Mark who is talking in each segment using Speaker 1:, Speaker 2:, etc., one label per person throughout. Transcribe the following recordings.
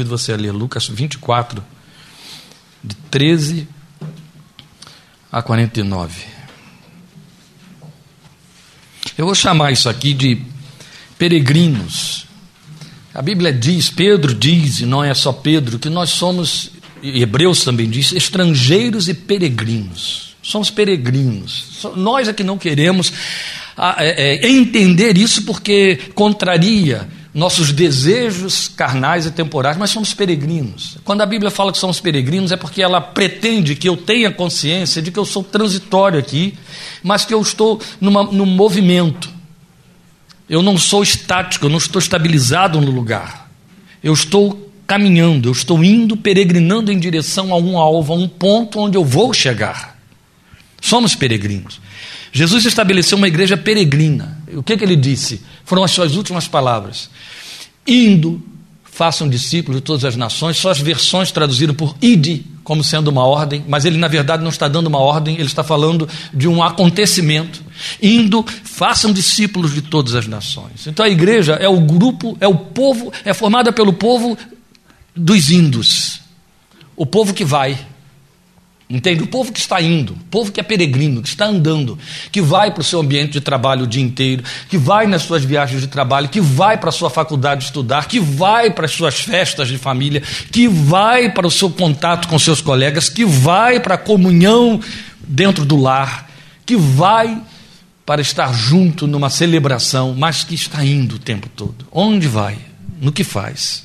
Speaker 1: convido você a ler Lucas 24, de 13 a 49. Eu vou chamar isso aqui de peregrinos. A Bíblia diz, Pedro diz, e não é só Pedro, que nós somos, e Hebreus também diz, estrangeiros e peregrinos. Somos peregrinos. Nós é que não queremos é, é, entender isso porque contraria nossos desejos carnais e temporais, mas somos peregrinos. Quando a Bíblia fala que somos peregrinos, é porque ela pretende que eu tenha consciência de que eu sou transitório aqui, mas que eu estou numa, num movimento. Eu não sou estático, eu não estou estabilizado no lugar. Eu estou caminhando, eu estou indo, peregrinando em direção a um alvo, a um ponto onde eu vou chegar. Somos peregrinos. Jesus estabeleceu uma igreja peregrina. O que, que ele disse? Foram as suas últimas palavras. Indo, façam discípulos de todas as nações. Só as versões traduziram por ide, como sendo uma ordem, mas ele, na verdade, não está dando uma ordem, ele está falando de um acontecimento. Indo, façam discípulos de todas as nações. Então a igreja é o grupo, é o povo, é formada pelo povo dos indos. O povo que vai, Entende? O povo que está indo, o povo que é peregrino, que está andando, que vai para o seu ambiente de trabalho o dia inteiro, que vai nas suas viagens de trabalho, que vai para a sua faculdade estudar, que vai para as suas festas de família, que vai para o seu contato com seus colegas, que vai para a comunhão dentro do lar, que vai para estar junto numa celebração, mas que está indo o tempo todo. Onde vai? No que faz?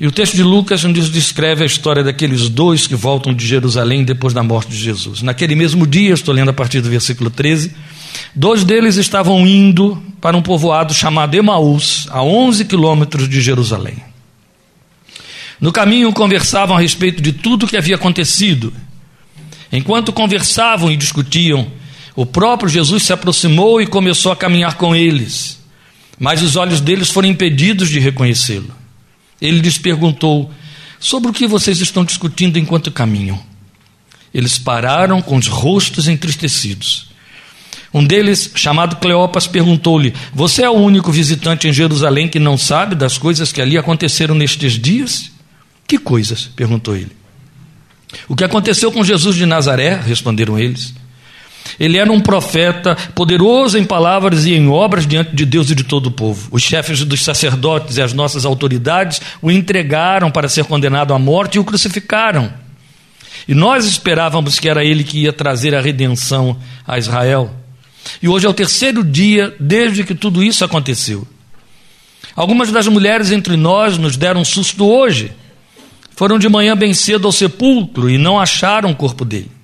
Speaker 1: E o texto de Lucas nos descreve a história daqueles dois que voltam de Jerusalém depois da morte de Jesus. Naquele mesmo dia, estou lendo a partir do versículo 13, dois deles estavam indo para um povoado chamado Emaús, a 11 quilômetros de Jerusalém. No caminho conversavam a respeito de tudo o que havia acontecido. Enquanto conversavam e discutiam, o próprio Jesus se aproximou e começou a caminhar com eles, mas os olhos deles foram impedidos de reconhecê-lo. Ele lhes perguntou: Sobre o que vocês estão discutindo enquanto caminham? Eles pararam com os rostos entristecidos. Um deles, chamado Cleopas, perguntou-lhe: Você é o único visitante em Jerusalém que não sabe das coisas que ali aconteceram nestes dias? Que coisas? perguntou ele. O que aconteceu com Jesus de Nazaré? responderam eles. Ele era um profeta poderoso em palavras e em obras diante de Deus e de todo o povo. Os chefes dos sacerdotes e as nossas autoridades o entregaram para ser condenado à morte e o crucificaram. E nós esperávamos que era ele que ia trazer a redenção a Israel. E hoje é o terceiro dia desde que tudo isso aconteceu. Algumas das mulheres entre nós nos deram um susto hoje. Foram de manhã bem cedo ao sepulcro e não acharam o corpo dele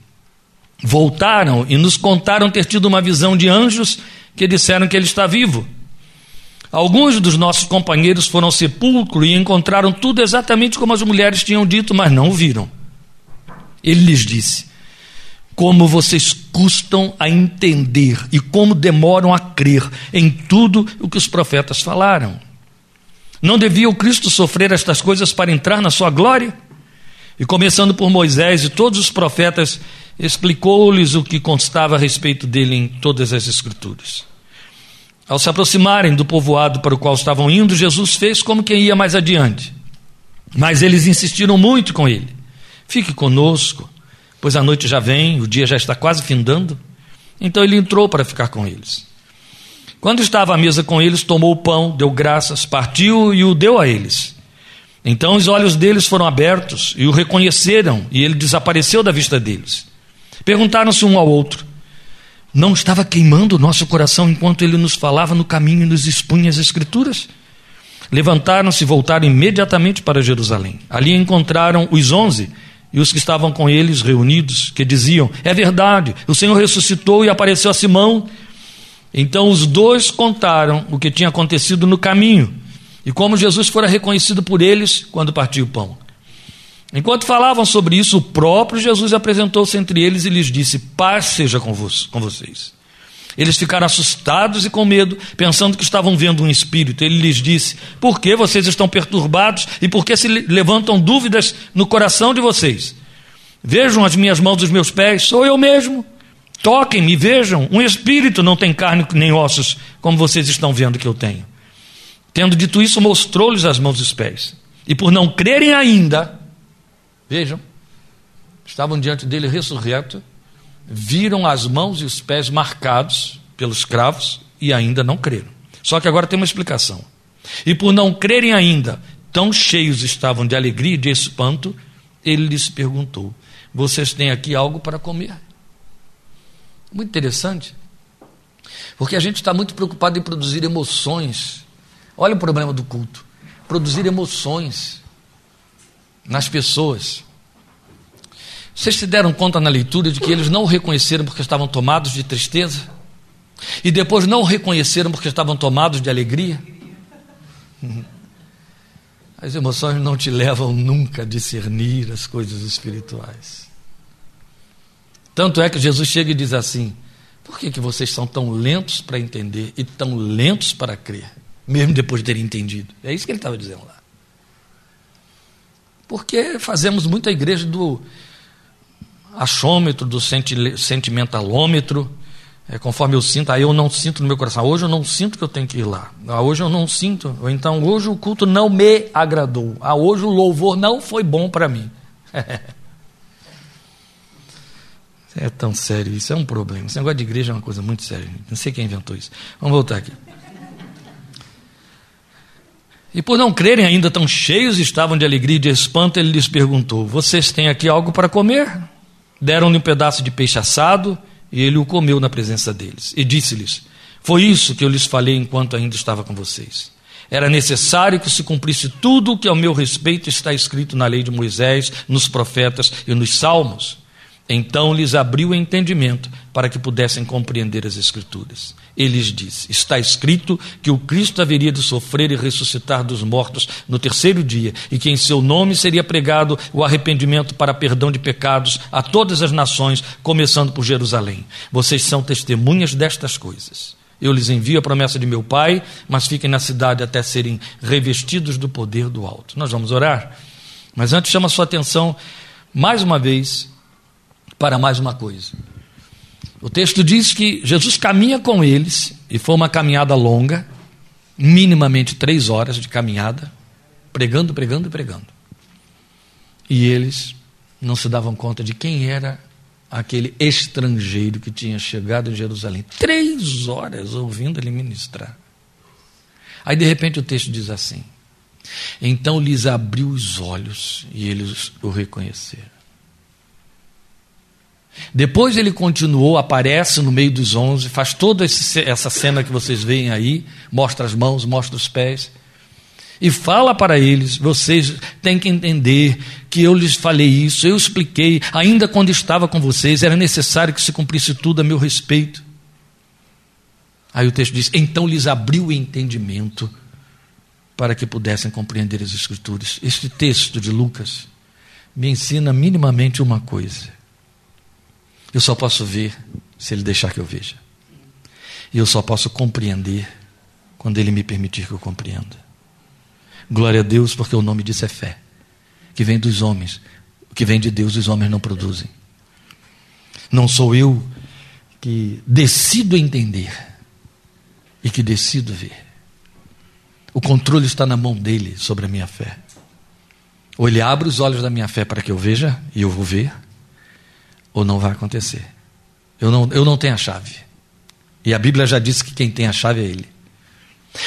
Speaker 1: voltaram e nos contaram ter tido uma visão de anjos que disseram que ele está vivo. Alguns dos nossos companheiros foram ao sepulcro e encontraram tudo exatamente como as mulheres tinham dito, mas não o viram. Ele lhes disse: Como vocês custam a entender e como demoram a crer em tudo o que os profetas falaram. Não devia o Cristo sofrer estas coisas para entrar na sua glória? E começando por Moisés e todos os profetas, explicou-lhes o que constava a respeito dele em todas as Escrituras. Ao se aproximarem do povoado para o qual estavam indo, Jesus fez como quem ia mais adiante. Mas eles insistiram muito com ele: Fique conosco, pois a noite já vem, o dia já está quase findando. Então ele entrou para ficar com eles. Quando estava à mesa com eles, tomou o pão, deu graças, partiu e o deu a eles. Então os olhos deles foram abertos e o reconheceram, e ele desapareceu da vista deles. Perguntaram-se um ao outro: Não estava queimando o nosso coração enquanto ele nos falava no caminho e nos expunha as Escrituras? Levantaram-se e voltaram imediatamente para Jerusalém. Ali encontraram os onze e os que estavam com eles reunidos, que diziam: É verdade, o Senhor ressuscitou e apareceu a Simão. Então os dois contaram o que tinha acontecido no caminho e como Jesus fora reconhecido por eles quando partiu o pão. Enquanto falavam sobre isso, o próprio Jesus apresentou-se entre eles e lhes disse: Paz seja com, vocês. Eles ficaram assustados e com medo, pensando que estavam vendo um espírito. Ele lhes disse: Por que vocês estão perturbados e por que se levantam dúvidas no coração de vocês? Vejam as minhas mãos e os meus pés, sou eu mesmo. Toquem-me, vejam. Um espírito não tem carne nem ossos, como vocês estão vendo que eu tenho. Tendo dito isso, mostrou-lhes as mãos e os pés. E por não crerem ainda, vejam, estavam diante dele ressurreto, viram as mãos e os pés marcados pelos cravos e ainda não creram. Só que agora tem uma explicação. E por não crerem ainda, tão cheios estavam de alegria e de espanto, ele lhes perguntou: Vocês têm aqui algo para comer? Muito interessante, porque a gente está muito preocupado em produzir emoções. Olha o problema do culto: produzir emoções nas pessoas. Vocês se deram conta na leitura de que eles não o reconheceram porque estavam tomados de tristeza? E depois não o reconheceram porque estavam tomados de alegria? As emoções não te levam nunca a discernir as coisas espirituais. Tanto é que Jesus chega e diz assim: por que, que vocês são tão lentos para entender e tão lentos para crer, mesmo depois de terem entendido? É isso que ele estava dizendo lá. Porque fazemos muita igreja do achômetro, do sentimentalômetro, é, conforme eu sinto, aí eu não sinto no meu coração. Hoje eu não sinto que eu tenho que ir lá. Ah, hoje eu não sinto. Ou então hoje o culto não me agradou. Ah, hoje o louvor não foi bom para mim. é tão sério isso, é um problema. Esse negócio de igreja é uma coisa muito séria. Não sei quem inventou isso. Vamos voltar aqui. E por não crerem ainda tão cheios estavam de alegria e de espanto, ele lhes perguntou: Vocês têm aqui algo para comer? Deram-lhe um pedaço de peixe assado e ele o comeu na presença deles. E disse-lhes: Foi isso que eu lhes falei enquanto ainda estava com vocês. Era necessário que se cumprisse tudo o que ao meu respeito está escrito na lei de Moisés, nos profetas e nos salmos. Então lhes abriu o entendimento para que pudessem compreender as Escrituras. Ele lhes disse: Está escrito que o Cristo haveria de sofrer e ressuscitar dos mortos no terceiro dia, e que em seu nome seria pregado o arrependimento para perdão de pecados a todas as nações, começando por Jerusalém. Vocês são testemunhas destas coisas. Eu lhes envio a promessa de meu Pai, mas fiquem na cidade até serem revestidos do poder do alto. Nós vamos orar, mas antes chama a sua atenção mais uma vez para mais uma coisa. O texto diz que Jesus caminha com eles, e foi uma caminhada longa, minimamente três horas de caminhada, pregando, pregando e pregando. E eles não se davam conta de quem era aquele estrangeiro que tinha chegado em Jerusalém. Três horas ouvindo ele ministrar. Aí de repente o texto diz assim: Então lhes abriu os olhos e eles o reconheceram. Depois ele continuou, aparece no meio dos onze, faz toda essa cena que vocês veem aí, mostra as mãos, mostra os pés, e fala para eles: vocês têm que entender que eu lhes falei isso, eu expliquei, ainda quando estava com vocês, era necessário que se cumprisse tudo a meu respeito. Aí o texto diz: então lhes abriu o entendimento para que pudessem compreender as Escrituras. Este texto de Lucas me ensina minimamente uma coisa eu só posso ver se Ele deixar que eu veja. E eu só posso compreender quando Ele me permitir que eu compreenda. Glória a Deus, porque o nome disso é fé, que vem dos homens. O que vem de Deus, os homens não produzem. Não sou eu que decido entender e que decido ver. O controle está na mão dele sobre a minha fé. Ou ele abre os olhos da minha fé para que eu veja e eu vou ver, ou não vai acontecer. Eu não, eu não tenho a chave. E a Bíblia já disse que quem tem a chave é Ele.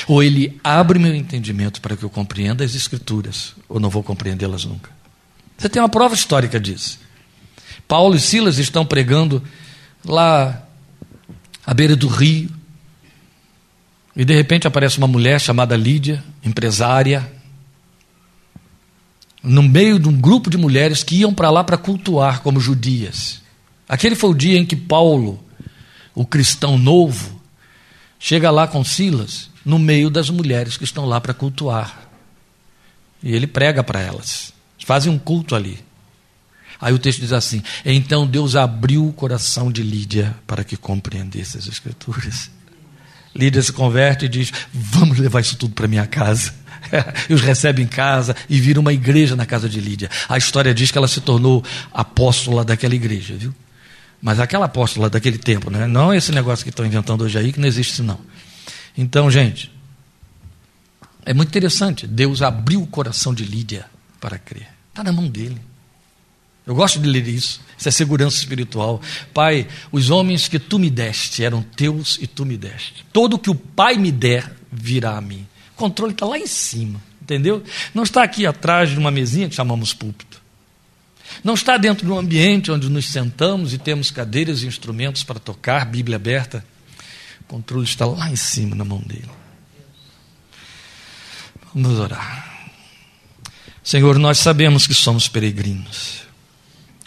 Speaker 1: Ou Ele abre meu entendimento para que eu compreenda as Escrituras, ou não vou compreendê-las nunca. Você tem uma prova histórica disso. Paulo e Silas estão pregando lá à beira do rio. E de repente aparece uma mulher chamada Lídia, empresária, no meio de um grupo de mulheres que iam para lá para cultuar como judias. Aquele foi o dia em que Paulo, o cristão novo, chega lá com Silas, no meio das mulheres que estão lá para cultuar. E ele prega para elas. Fazem um culto ali. Aí o texto diz assim: Então Deus abriu o coração de Lídia para que compreendesse as Escrituras. Lídia se converte e diz: Vamos levar isso tudo para minha casa. e os recebe em casa e vira uma igreja na casa de Lídia. A história diz que ela se tornou apóstola daquela igreja, viu? Mas aquela apóstola daquele tempo, né? não esse negócio que estão inventando hoje aí, que não existe não. Então, gente, É muito interessante. Deus abriu o coração de Lídia para crer. Está na mão dele. Eu gosto de ler isso. Isso é segurança espiritual. Pai, os homens que tu me deste eram teus e tu me deste. Todo que o Pai me der virá a mim. O controle está lá em cima, entendeu? Não está aqui atrás de uma mesinha que chamamos púlpito. Não está dentro de um ambiente onde nos sentamos e temos cadeiras e instrumentos para tocar, Bíblia aberta. O controle está lá em cima, na mão dele. Vamos orar. Senhor, nós sabemos que somos peregrinos.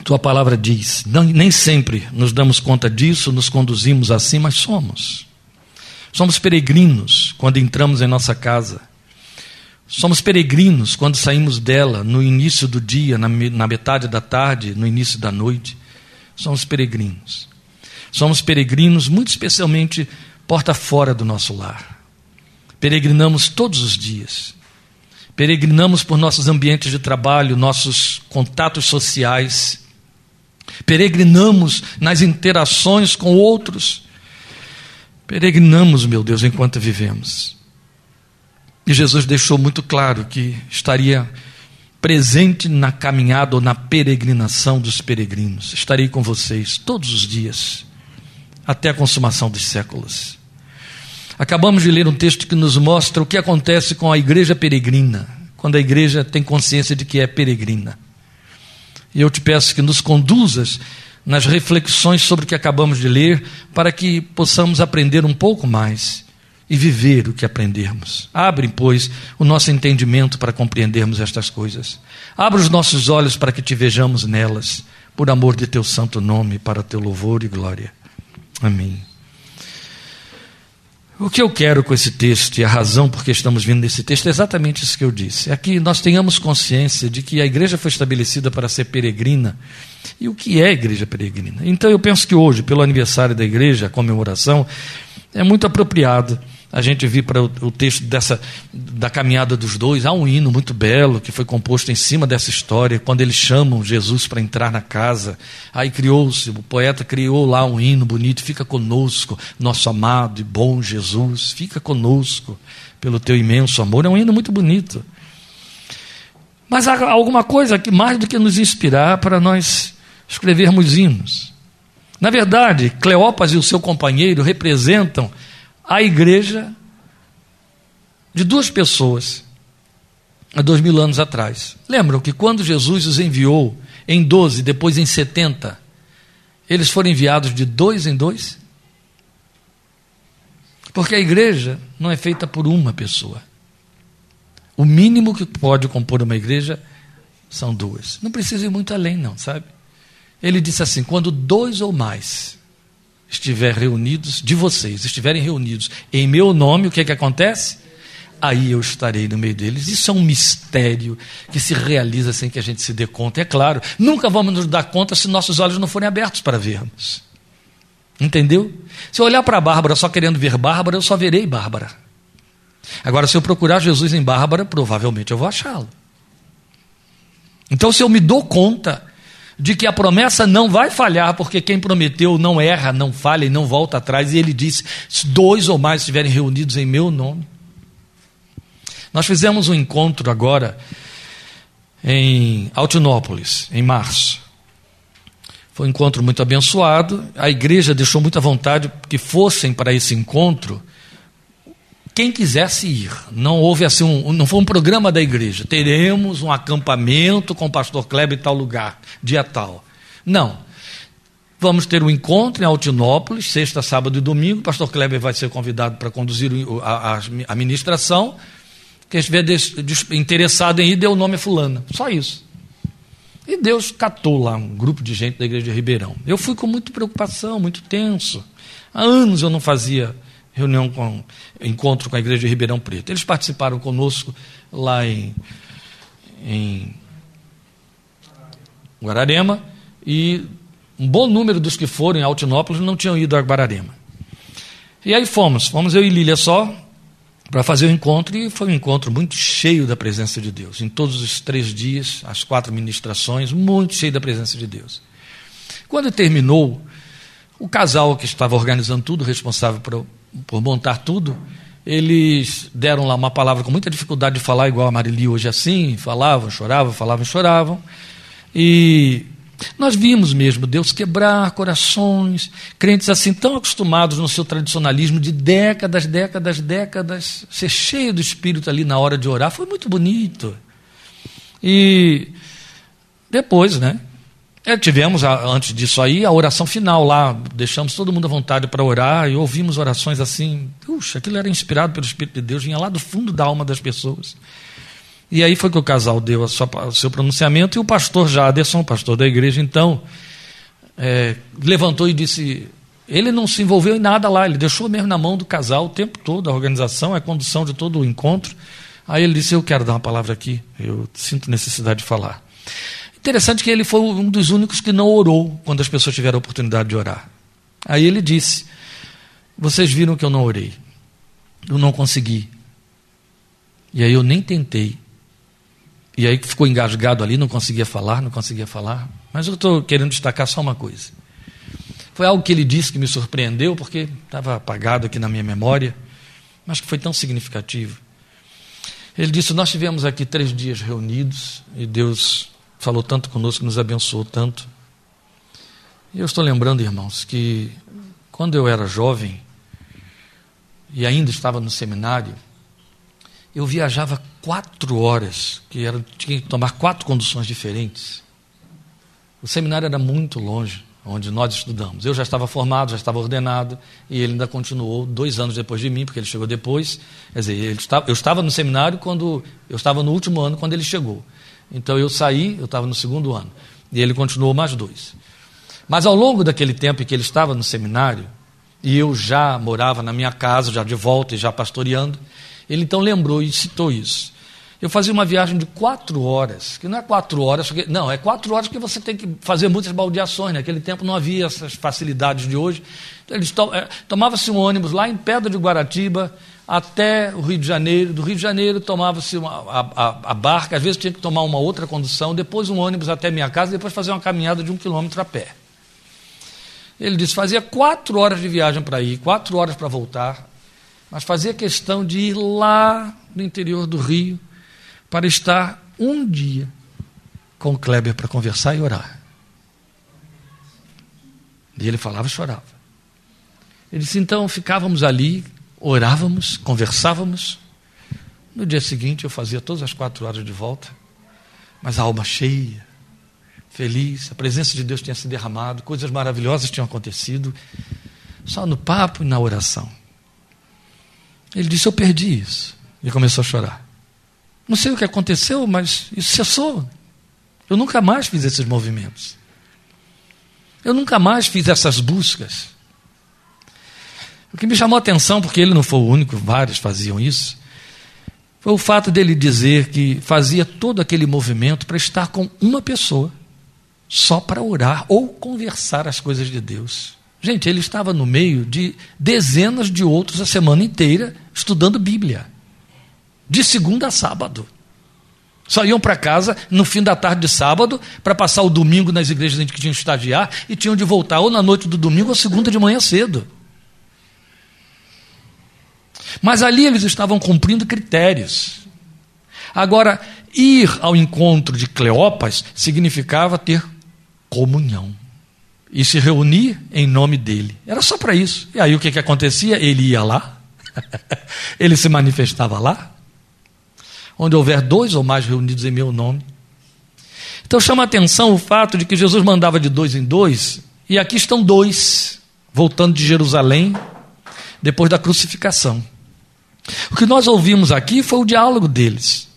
Speaker 1: Tua palavra diz, nem sempre nos damos conta disso, nos conduzimos assim, mas somos. Somos peregrinos quando entramos em nossa casa. Somos peregrinos quando saímos dela no início do dia, na, na metade da tarde, no início da noite. Somos peregrinos. Somos peregrinos, muito especialmente porta fora do nosso lar. Peregrinamos todos os dias. Peregrinamos por nossos ambientes de trabalho, nossos contatos sociais. Peregrinamos nas interações com outros. Peregrinamos, meu Deus, enquanto vivemos. E Jesus deixou muito claro que estaria presente na caminhada ou na peregrinação dos peregrinos. Estarei com vocês todos os dias, até a consumação dos séculos. Acabamos de ler um texto que nos mostra o que acontece com a igreja peregrina, quando a igreja tem consciência de que é peregrina. E eu te peço que nos conduzas nas reflexões sobre o que acabamos de ler, para que possamos aprender um pouco mais e viver o que aprendemos. Abre, pois, o nosso entendimento para compreendermos estas coisas. Abra os nossos olhos para que te vejamos nelas, por amor de teu santo nome, para teu louvor e glória. Amém. O que eu quero com esse texto e a razão por que estamos vindo nesse texto é exatamente isso que eu disse. É que nós tenhamos consciência de que a igreja foi estabelecida para ser peregrina. E o que é igreja peregrina? Então eu penso que hoje, pelo aniversário da igreja, a comemoração, é muito apropriado a gente vir para o, o, texto dessa, da caminhada dos dois, há um hino muito belo que foi composto em cima dessa história, quando eles chamam Jesus para entrar na casa. Aí criou-se, o poeta criou lá um hino bonito, fica conosco, nosso amado e bom Jesus, fica conosco pelo teu imenso amor. É um hino muito bonito. Mas há alguma coisa que mais do que nos inspirar para nós escrevermos hinos. Na verdade, Cleópas e o seu companheiro representam a igreja de duas pessoas há dois mil anos atrás. Lembram que quando Jesus os enviou em 12, depois em 70, eles foram enviados de dois em dois? Porque a igreja não é feita por uma pessoa. O mínimo que pode compor uma igreja são duas. Não precisa ir muito além, não, sabe? Ele disse assim: quando dois ou mais estiver reunidos, de vocês, estiverem reunidos em meu nome, o que é que acontece? Aí eu estarei no meio deles. Isso é um mistério que se realiza sem que a gente se dê conta. É claro, nunca vamos nos dar conta se nossos olhos não forem abertos para vermos. Entendeu? Se eu olhar para a Bárbara só querendo ver Bárbara, eu só verei Bárbara. Agora, se eu procurar Jesus em Bárbara, provavelmente eu vou achá-lo. Então, se eu me dou conta de que a promessa não vai falhar, porque quem prometeu não erra, não falha e não volta atrás. E ele disse: se dois ou mais estiverem reunidos em meu nome. Nós fizemos um encontro agora em Altinópolis, em março. Foi um encontro muito abençoado. A igreja deixou muita vontade que fossem para esse encontro quem quisesse ir. Não houve assim um, não foi um programa da igreja. Teremos um acampamento com o pastor Kleber em tal lugar, dia tal. Não. Vamos ter um encontro em Altinópolis, sexta, sábado e domingo. O pastor Kleber vai ser convidado para conduzir a, a, a ministração. Quem estiver interessado em ir, dê o nome a fulana. Só isso. E Deus catou lá um grupo de gente da igreja de Ribeirão. Eu fui com muita preocupação, muito tenso. Há anos eu não fazia reunião com encontro com a igreja de Ribeirão Preto. Eles participaram conosco lá em, em Guararema e um bom número dos que foram em Altinópolis não tinham ido a Guararema. E aí fomos, fomos eu e Lília só para fazer o encontro e foi um encontro muito cheio da presença de Deus. Em todos os três dias, as quatro ministrações, muito cheio da presença de Deus. Quando terminou, o casal que estava organizando tudo, responsável por, por montar tudo, eles deram lá uma palavra com muita dificuldade de falar, igual a Marili hoje assim, falavam, choravam, falavam, choravam. E nós vimos mesmo Deus quebrar corações, crentes assim tão acostumados no seu tradicionalismo de décadas, décadas, décadas, ser cheio do Espírito ali na hora de orar, foi muito bonito. E depois, né? É, tivemos, antes disso aí, a oração final lá, deixamos todo mundo à vontade para orar e ouvimos orações assim. Puxa, aquilo era inspirado pelo Espírito de Deus, vinha lá do fundo da alma das pessoas. E aí foi que o casal deu sua, o seu pronunciamento e o pastor Jaderson, pastor da igreja, então, é, levantou e disse: ele não se envolveu em nada lá, ele deixou mesmo na mão do casal o tempo todo, a organização, a condução de todo o encontro. Aí ele disse: Eu quero dar uma palavra aqui, eu sinto necessidade de falar. Interessante que ele foi um dos únicos que não orou quando as pessoas tiveram a oportunidade de orar. Aí ele disse: Vocês viram que eu não orei, eu não consegui. E aí eu nem tentei. E aí ficou engasgado ali, não conseguia falar, não conseguia falar. Mas eu estou querendo destacar só uma coisa. Foi algo que ele disse que me surpreendeu, porque estava apagado aqui na minha memória, mas que foi tão significativo. Ele disse: Nós tivemos aqui três dias reunidos e Deus falou tanto conosco, nos abençoou tanto. E eu estou lembrando, irmãos, que quando eu era jovem e ainda estava no seminário, eu viajava quatro horas, que era, tinha que tomar quatro conduções diferentes. O seminário era muito longe, onde nós estudamos. Eu já estava formado, já estava ordenado, e ele ainda continuou dois anos depois de mim, porque ele chegou depois. Quer dizer, ele eu estava no seminário quando eu estava no último ano quando ele chegou. Então eu saí, eu estava no segundo ano, e ele continuou mais dois. Mas ao longo daquele tempo em que ele estava no seminário, e eu já morava na minha casa, já de volta e já pastoreando, ele então lembrou e citou isso. Eu fazia uma viagem de quatro horas, que não é quatro horas, porque, não, é quatro horas que você tem que fazer muitas baldeações. Naquele tempo não havia essas facilidades de hoje. Então, to, é, tomava-se um ônibus lá em Pedra de Guaratiba até o Rio de Janeiro. Do Rio de Janeiro tomava-se a, a, a, barca, às vezes tinha que tomar uma outra condução, depois um ônibus até minha casa, depois fazer uma caminhada de um quilômetro a pé. Ele disse: fazia quatro horas de viagem para ir, quatro horas para voltar mas fazia questão de ir lá no interior do Rio para estar um dia com o Kleber para conversar e orar. E ele falava e chorava. Ele disse: então ficávamos ali, orávamos, conversávamos. No dia seguinte eu fazia todas as quatro horas de volta, mas a alma cheia, feliz, a presença de Deus tinha se derramado, coisas maravilhosas tinham acontecido, só no papo e na oração. Ele disse: Eu perdi isso. E começou a chorar. Não sei o que aconteceu, mas isso cessou. Eu nunca mais fiz esses movimentos. Eu nunca mais fiz essas buscas. O que me chamou a atenção, porque ele não foi o único, vários faziam isso, foi o fato dele dizer que fazia todo aquele movimento para estar com uma pessoa, só para orar ou conversar as coisas de Deus. Gente, ele estava no meio de dezenas de outros a semana inteira estudando Bíblia, de segunda a sábado. Só iam para casa no fim da tarde de sábado para passar o domingo nas igrejas em que tinham que estagiar e tinham de voltar ou na noite do domingo ou segunda de manhã cedo. Mas ali eles estavam cumprindo critérios. Agora, ir ao encontro de Cleopas significava ter comunhão e se reunir em nome dele. Era só para isso. E aí o que, que acontecia? Ele ia lá, ele se manifestava lá, onde houver dois ou mais reunidos em meu nome. Então chama atenção o fato de que Jesus mandava de dois em dois, e aqui estão dois, voltando de Jerusalém, depois da crucificação. O que nós ouvimos aqui foi o diálogo deles.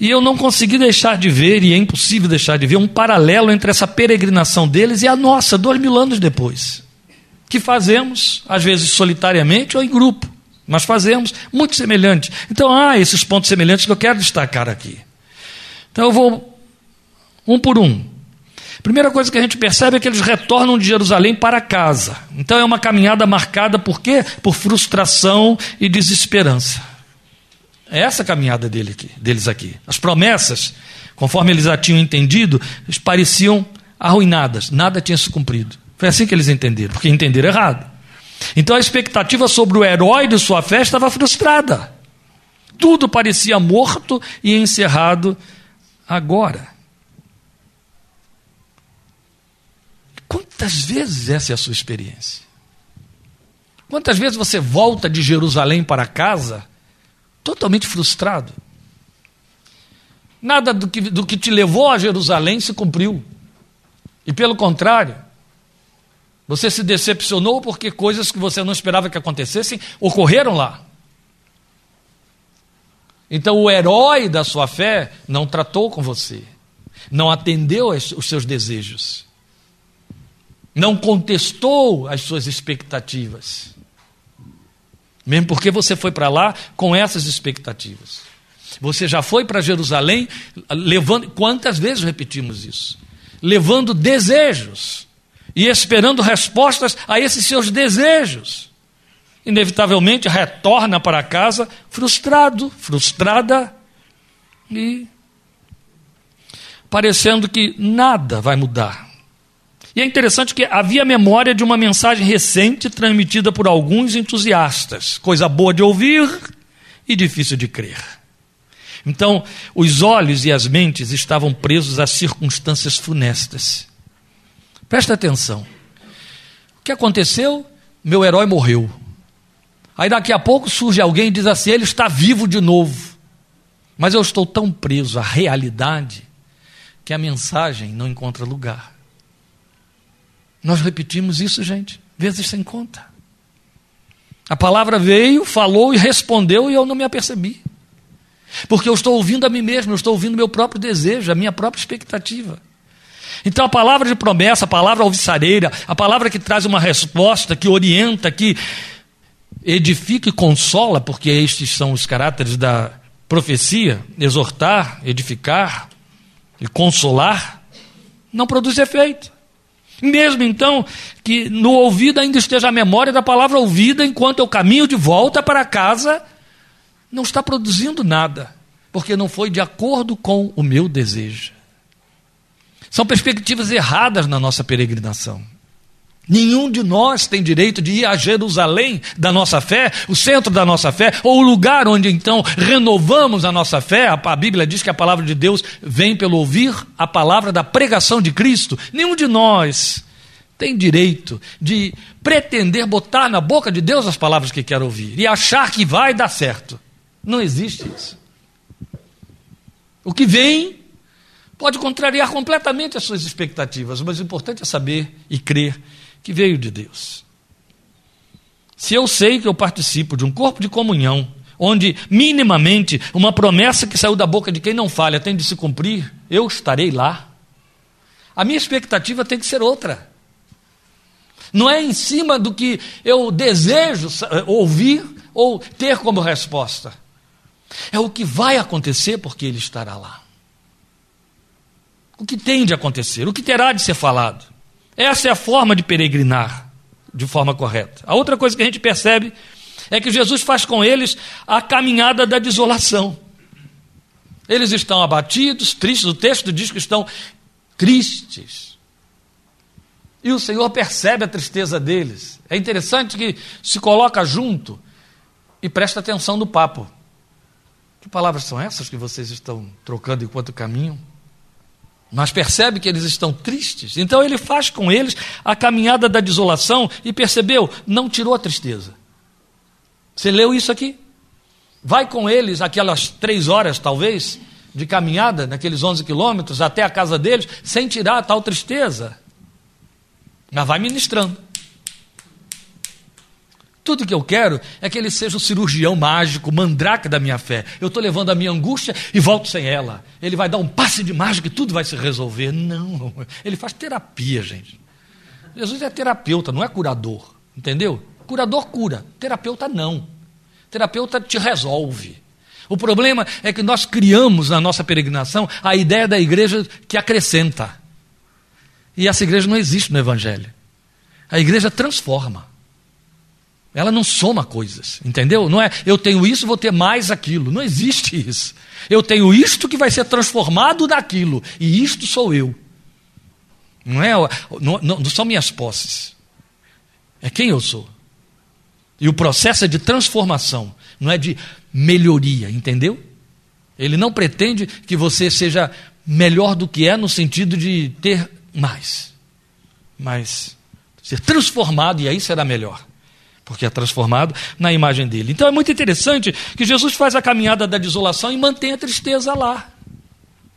Speaker 1: E eu não consegui deixar de ver, e é impossível deixar de ver, um paralelo entre essa peregrinação deles e a nossa, dois mil anos depois. Que fazemos, às vezes solitariamente ou em grupo, mas fazemos muito semelhante. Então há esses pontos semelhantes que eu quero destacar aqui. Então eu vou um por um. Primeira coisa que a gente percebe é que eles retornam de Jerusalém para casa. Então é uma caminhada marcada por quê? Por frustração e desesperança. É essa a caminhada dele aqui, deles aqui. As promessas, conforme eles já tinham entendido, pareciam arruinadas, nada tinha se cumprido. Foi assim que eles entenderam, porque entenderam errado. Então a expectativa sobre o herói de sua fé estava frustrada. Tudo parecia morto e encerrado agora. Quantas vezes essa é a sua experiência? Quantas vezes você volta de Jerusalém para casa totalmente frustrado? Nada do que, do que te levou a Jerusalém se cumpriu. E pelo contrário, você se decepcionou porque coisas que você não esperava que acontecessem ocorreram lá. Então o herói da sua fé não tratou com você, não atendeu os seus desejos, não contestou as suas expectativas, mesmo porque você foi para lá com essas expectativas. Você já foi para Jerusalém levando, quantas vezes repetimos isso? Levando desejos e esperando respostas a esses seus desejos. Inevitavelmente retorna para casa frustrado, frustrada e parecendo que nada vai mudar. E é interessante que havia memória de uma mensagem recente transmitida por alguns entusiastas, coisa boa de ouvir e difícil de crer. Então, os olhos e as mentes estavam presos a circunstâncias funestas. Presta atenção. O que aconteceu? Meu herói morreu. Aí daqui a pouco surge alguém e diz assim: ele está vivo de novo. Mas eu estou tão preso à realidade que a mensagem não encontra lugar. Nós repetimos isso, gente, vezes sem conta. A palavra veio, falou e respondeu e eu não me apercebi. Porque eu estou ouvindo a mim mesmo, eu estou ouvindo meu próprio desejo, a minha própria expectativa. Então a palavra de promessa, a palavra alvissareira, a palavra que traz uma resposta, que orienta, que edifica e consola, porque estes são os caráteres da profecia, exortar, edificar e consolar, não produz efeito. Mesmo então que no ouvido ainda esteja a memória da palavra ouvida enquanto eu caminho de volta para casa, não está produzindo nada, porque não foi de acordo com o meu desejo. São perspectivas erradas na nossa peregrinação. Nenhum de nós tem direito de ir a Jerusalém da nossa fé, o centro da nossa fé, ou o lugar onde então renovamos a nossa fé. A Bíblia diz que a palavra de Deus vem pelo ouvir a palavra da pregação de Cristo. Nenhum de nós tem direito de pretender botar na boca de Deus as palavras que quer ouvir e achar que vai dar certo. Não existe isso. O que vem Pode contrariar completamente as suas expectativas, mas o importante é saber e crer que veio de Deus. Se eu sei que eu participo de um corpo de comunhão, onde minimamente uma promessa que saiu da boca de quem não falha tem de se cumprir, eu estarei lá. A minha expectativa tem que ser outra. Não é em cima do que eu desejo ouvir ou ter como resposta. É o que vai acontecer porque ele estará lá o que tem de acontecer, o que terá de ser falado. Essa é a forma de peregrinar de forma correta. A outra coisa que a gente percebe é que Jesus faz com eles a caminhada da desolação. Eles estão abatidos, tristes, o texto diz que estão tristes. E o Senhor percebe a tristeza deles. É interessante que se coloca junto e presta atenção no papo. Que palavras são essas que vocês estão trocando enquanto caminham? Mas percebe que eles estão tristes. Então ele faz com eles a caminhada da desolação e percebeu, não tirou a tristeza. Você leu isso aqui? Vai com eles aquelas três horas, talvez, de caminhada, naqueles 11 quilômetros, até a casa deles, sem tirar a tal tristeza. Mas vai ministrando. Tudo que eu quero é que ele seja o cirurgião mágico, o mandrake da minha fé. Eu estou levando a minha angústia e volto sem ela. Ele vai dar um passe de mágica e tudo vai se resolver. Não, ele faz terapia, gente. Jesus é terapeuta, não é curador. Entendeu? Curador cura, terapeuta não. Terapeuta te resolve. O problema é que nós criamos na nossa peregrinação a ideia da igreja que acrescenta. E essa igreja não existe no Evangelho. A igreja transforma. Ela não soma coisas, entendeu? Não é eu tenho isso, vou ter mais aquilo. Não existe isso. Eu tenho isto que vai ser transformado naquilo, e isto sou eu. Não, é, não, não, são minhas posses. É quem eu sou. E o processo é de transformação, não é de melhoria, entendeu? Ele não pretende que você seja melhor do que é no sentido de ter mais, mas ser transformado e aí será melhor, porque é transformado na imagem dele. Então é muito interessante que Jesus faz a caminhada da desolação e mantém a tristeza lá.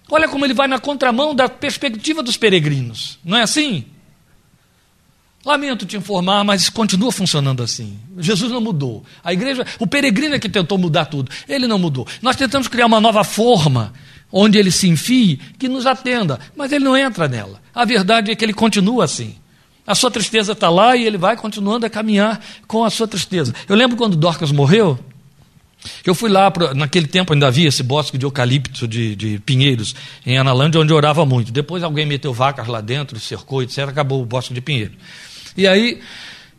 Speaker 1: Olha como ele vai na contramão da perspectiva dos peregrinos, não é assim? Lamento te informar, mas continua funcionando assim. Jesus não mudou. A igreja, o peregrino é que tentou mudar tudo. Ele não mudou. Nós tentamos criar uma nova forma onde ele se enfie que nos atenda, mas ele não entra nela. A verdade é que ele continua assim. A sua tristeza está lá e ele vai continuando a caminhar com a sua tristeza. Eu lembro quando Dorcas morreu, eu fui lá, naquele tempo ainda havia esse bosque de eucalipto, de, de pinheiros, em Analândia, onde eu orava muito. Depois alguém meteu vacas lá dentro, cercou, etc., acabou o bosque de pinheiro. E aí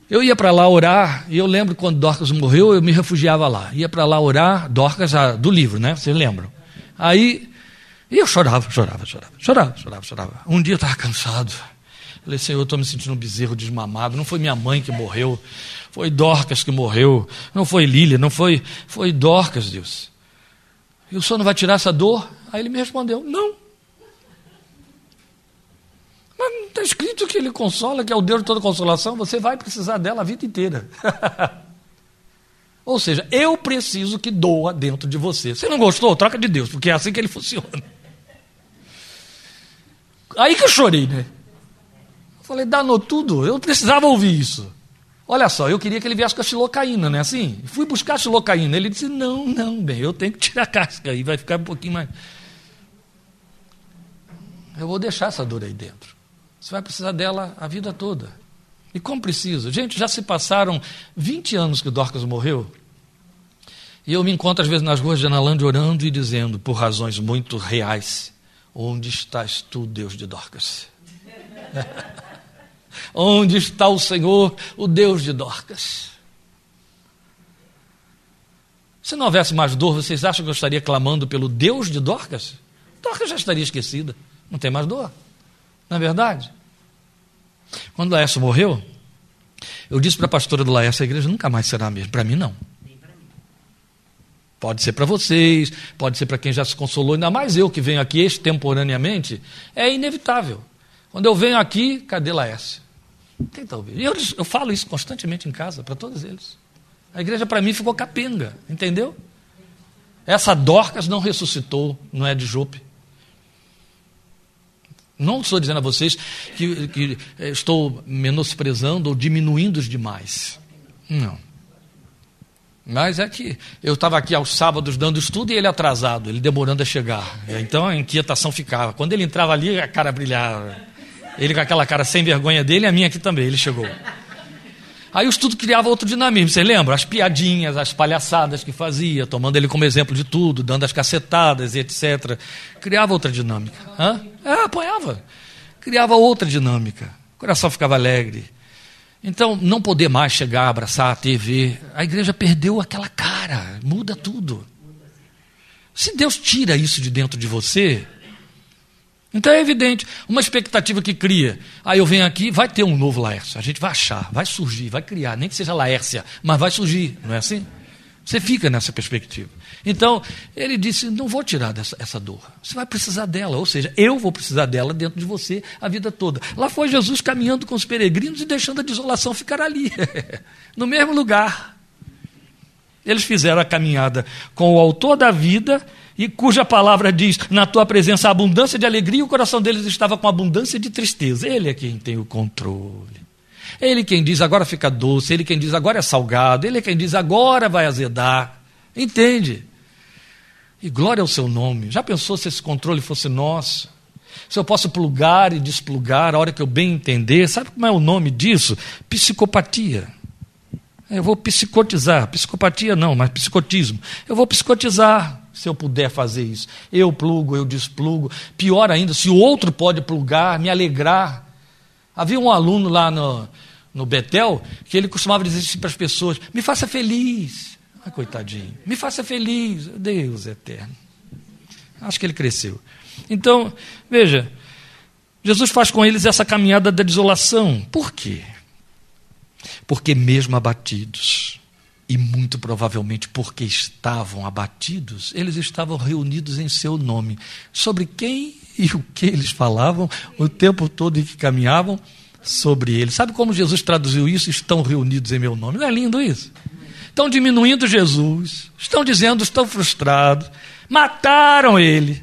Speaker 1: eu ia para lá orar, e eu lembro quando Dorcas morreu, eu me refugiava lá. Ia para lá orar, Dorcas a, do livro, né? Vocês lembram? Aí, eu chorava, chorava, chorava, chorava, chorava, chorava. Um dia eu estava cansado. Falei, Senhor, eu estou me sentindo um bezerro desmamado. Não foi minha mãe que morreu, foi Dorcas que morreu. Não foi Lília, não foi, foi Dorcas, Deus. E o Senhor não vai tirar essa dor? Aí ele me respondeu, não. Mas não está escrito que ele consola, que é o Deus de toda consolação, você vai precisar dela a vida inteira. Ou seja, eu preciso que doa dentro de você. Você não gostou? Troca de Deus, porque é assim que ele funciona. Aí que eu chorei, né? Falei, danou tudo, eu precisava ouvir isso. Olha só, eu queria que ele viesse com a xilocaína, não é assim? Fui buscar a xilocaína. Ele disse: Não, não, bem, eu tenho que tirar a casca aí, vai ficar um pouquinho mais. Eu vou deixar essa dor aí dentro. Você vai precisar dela a vida toda. E como precisa? Gente, já se passaram 20 anos que o Dorcas morreu. E eu me encontro às vezes nas ruas de Analândia orando e dizendo, por razões muito reais, onde estás tu, Deus de Dorcas? onde está o Senhor, o Deus de Dorcas? Se não houvesse mais dor, vocês acham que eu estaria clamando pelo Deus de Dorcas? Dorcas já estaria esquecida, não tem mais dor. Não é verdade? Quando Laércio morreu, eu disse para a pastora do Laércio, a igreja nunca mais será a mesma. Para mim, não. Pode ser para vocês, pode ser para quem já se consolou, ainda mais eu que venho aqui extemporaneamente, é inevitável. Quando eu venho aqui, cadê Laércio? Tenta ouvir. Eu, eu falo isso constantemente em casa, para todos eles. A igreja para mim ficou capenga, entendeu? Essa Dorcas não ressuscitou, não é de Jope. Não estou dizendo a vocês que, que eh, estou menosprezando ou diminuindo os demais. Não. Mas é que eu estava aqui aos sábados dando estudo e ele atrasado, ele demorando a chegar. Então a inquietação ficava. Quando ele entrava ali, a cara brilhava. Ele com aquela cara sem vergonha dele, a minha aqui também, ele chegou. Aí o estudo criava outro dinamismo, você lembra? As piadinhas, as palhaçadas que fazia, tomando ele como exemplo de tudo, dando as cacetadas e etc. Criava outra dinâmica. Hã? É, apoiava. Criava outra dinâmica. O coração ficava alegre. Então, não poder mais chegar, abraçar a TV, a igreja perdeu aquela cara, muda tudo. Se Deus tira isso de dentro de você, então é evidente, uma expectativa que cria. Aí eu venho aqui, vai ter um novo Laércio. A gente vai achar, vai surgir, vai criar, nem que seja Laércia, mas vai surgir, não é assim? Você fica nessa perspectiva. Então, ele disse: não vou tirar dessa, essa dor. Você vai precisar dela, ou seja, eu vou precisar dela dentro de você a vida toda. Lá foi Jesus caminhando com os peregrinos e deixando a desolação ficar ali, no mesmo lugar. Eles fizeram a caminhada com o autor da vida e cuja palavra diz: na tua presença há abundância de alegria, e o coração deles estava com abundância de tristeza. Ele é quem tem o controle. Ele quem diz agora fica doce, ele quem diz agora é salgado, ele é quem diz agora vai azedar. Entende? E glória ao seu nome. Já pensou se esse controle fosse nosso? Se eu posso plugar e desplugar a hora que eu bem entender, sabe como é o nome disso? Psicopatia. Eu vou psicotizar. Psicopatia não, mas psicotismo. Eu vou psicotizar se eu puder fazer isso. Eu plugo, eu desplugo. Pior ainda, se o outro pode plugar, me alegrar. Havia um aluno lá no, no Betel que ele costumava dizer assim para as pessoas: me faça feliz. Ah, coitadinho, me faça feliz. Deus eterno. Acho que ele cresceu. Então, veja, Jesus faz com eles essa caminhada da desolação. Por quê? Porque mesmo abatidos, E muito provavelmente porque estavam abatidos, eles estavam reunidos em seu nome. Sobre quem e o que eles falavam o tempo todo em que caminhavam? Sobre ele. Sabe como Jesus traduziu isso? Estão reunidos em meu nome. Não é lindo isso? Estão diminuindo Jesus, estão dizendo, estão frustrados, mataram ele.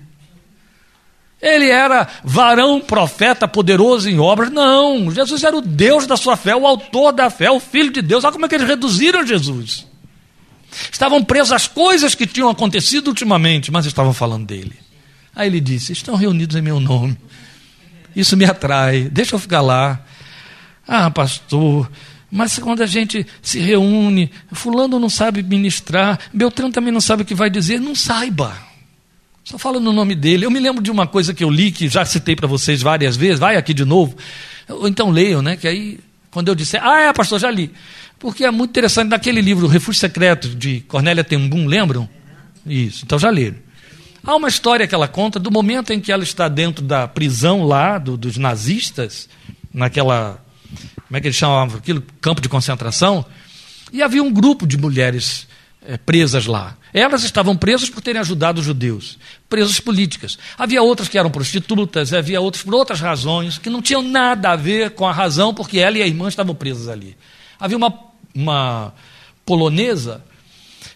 Speaker 1: Ele era varão, profeta, poderoso em obras. Não, Jesus era o Deus da sua fé, o autor da fé, o Filho de Deus. Olha como é que eles reduziram Jesus. Estavam presos às coisas que tinham acontecido ultimamente, mas estavam falando dele. Aí ele disse: Estão reunidos em meu nome. Isso me atrai, deixa eu ficar lá. Ah, pastor, mas quando a gente se reúne, Fulano não sabe ministrar, Beltrano também não sabe o que vai dizer, não saiba. Só fala no nome dele. Eu me lembro de uma coisa que eu li, que já citei para vocês várias vezes, vai aqui de novo. Ou então leiam, né? Que aí, quando eu disser, ah, é, pastor, já li. Porque é muito interessante, naquele livro, Refúgio Secreto, de Cornélia Tembum, lembram? Isso, então já leram. Há uma história que ela conta do momento em que ela está dentro da prisão lá, do, dos nazistas, naquela, como é que eles chamavam aquilo? Campo de concentração. E havia um grupo de mulheres é, presas lá. Elas estavam presas por terem ajudado os judeus, presas políticas. Havia outras que eram prostitutas, havia outras por outras razões, que não tinham nada a ver com a razão porque ela e a irmã estavam presas ali. Havia uma, uma polonesa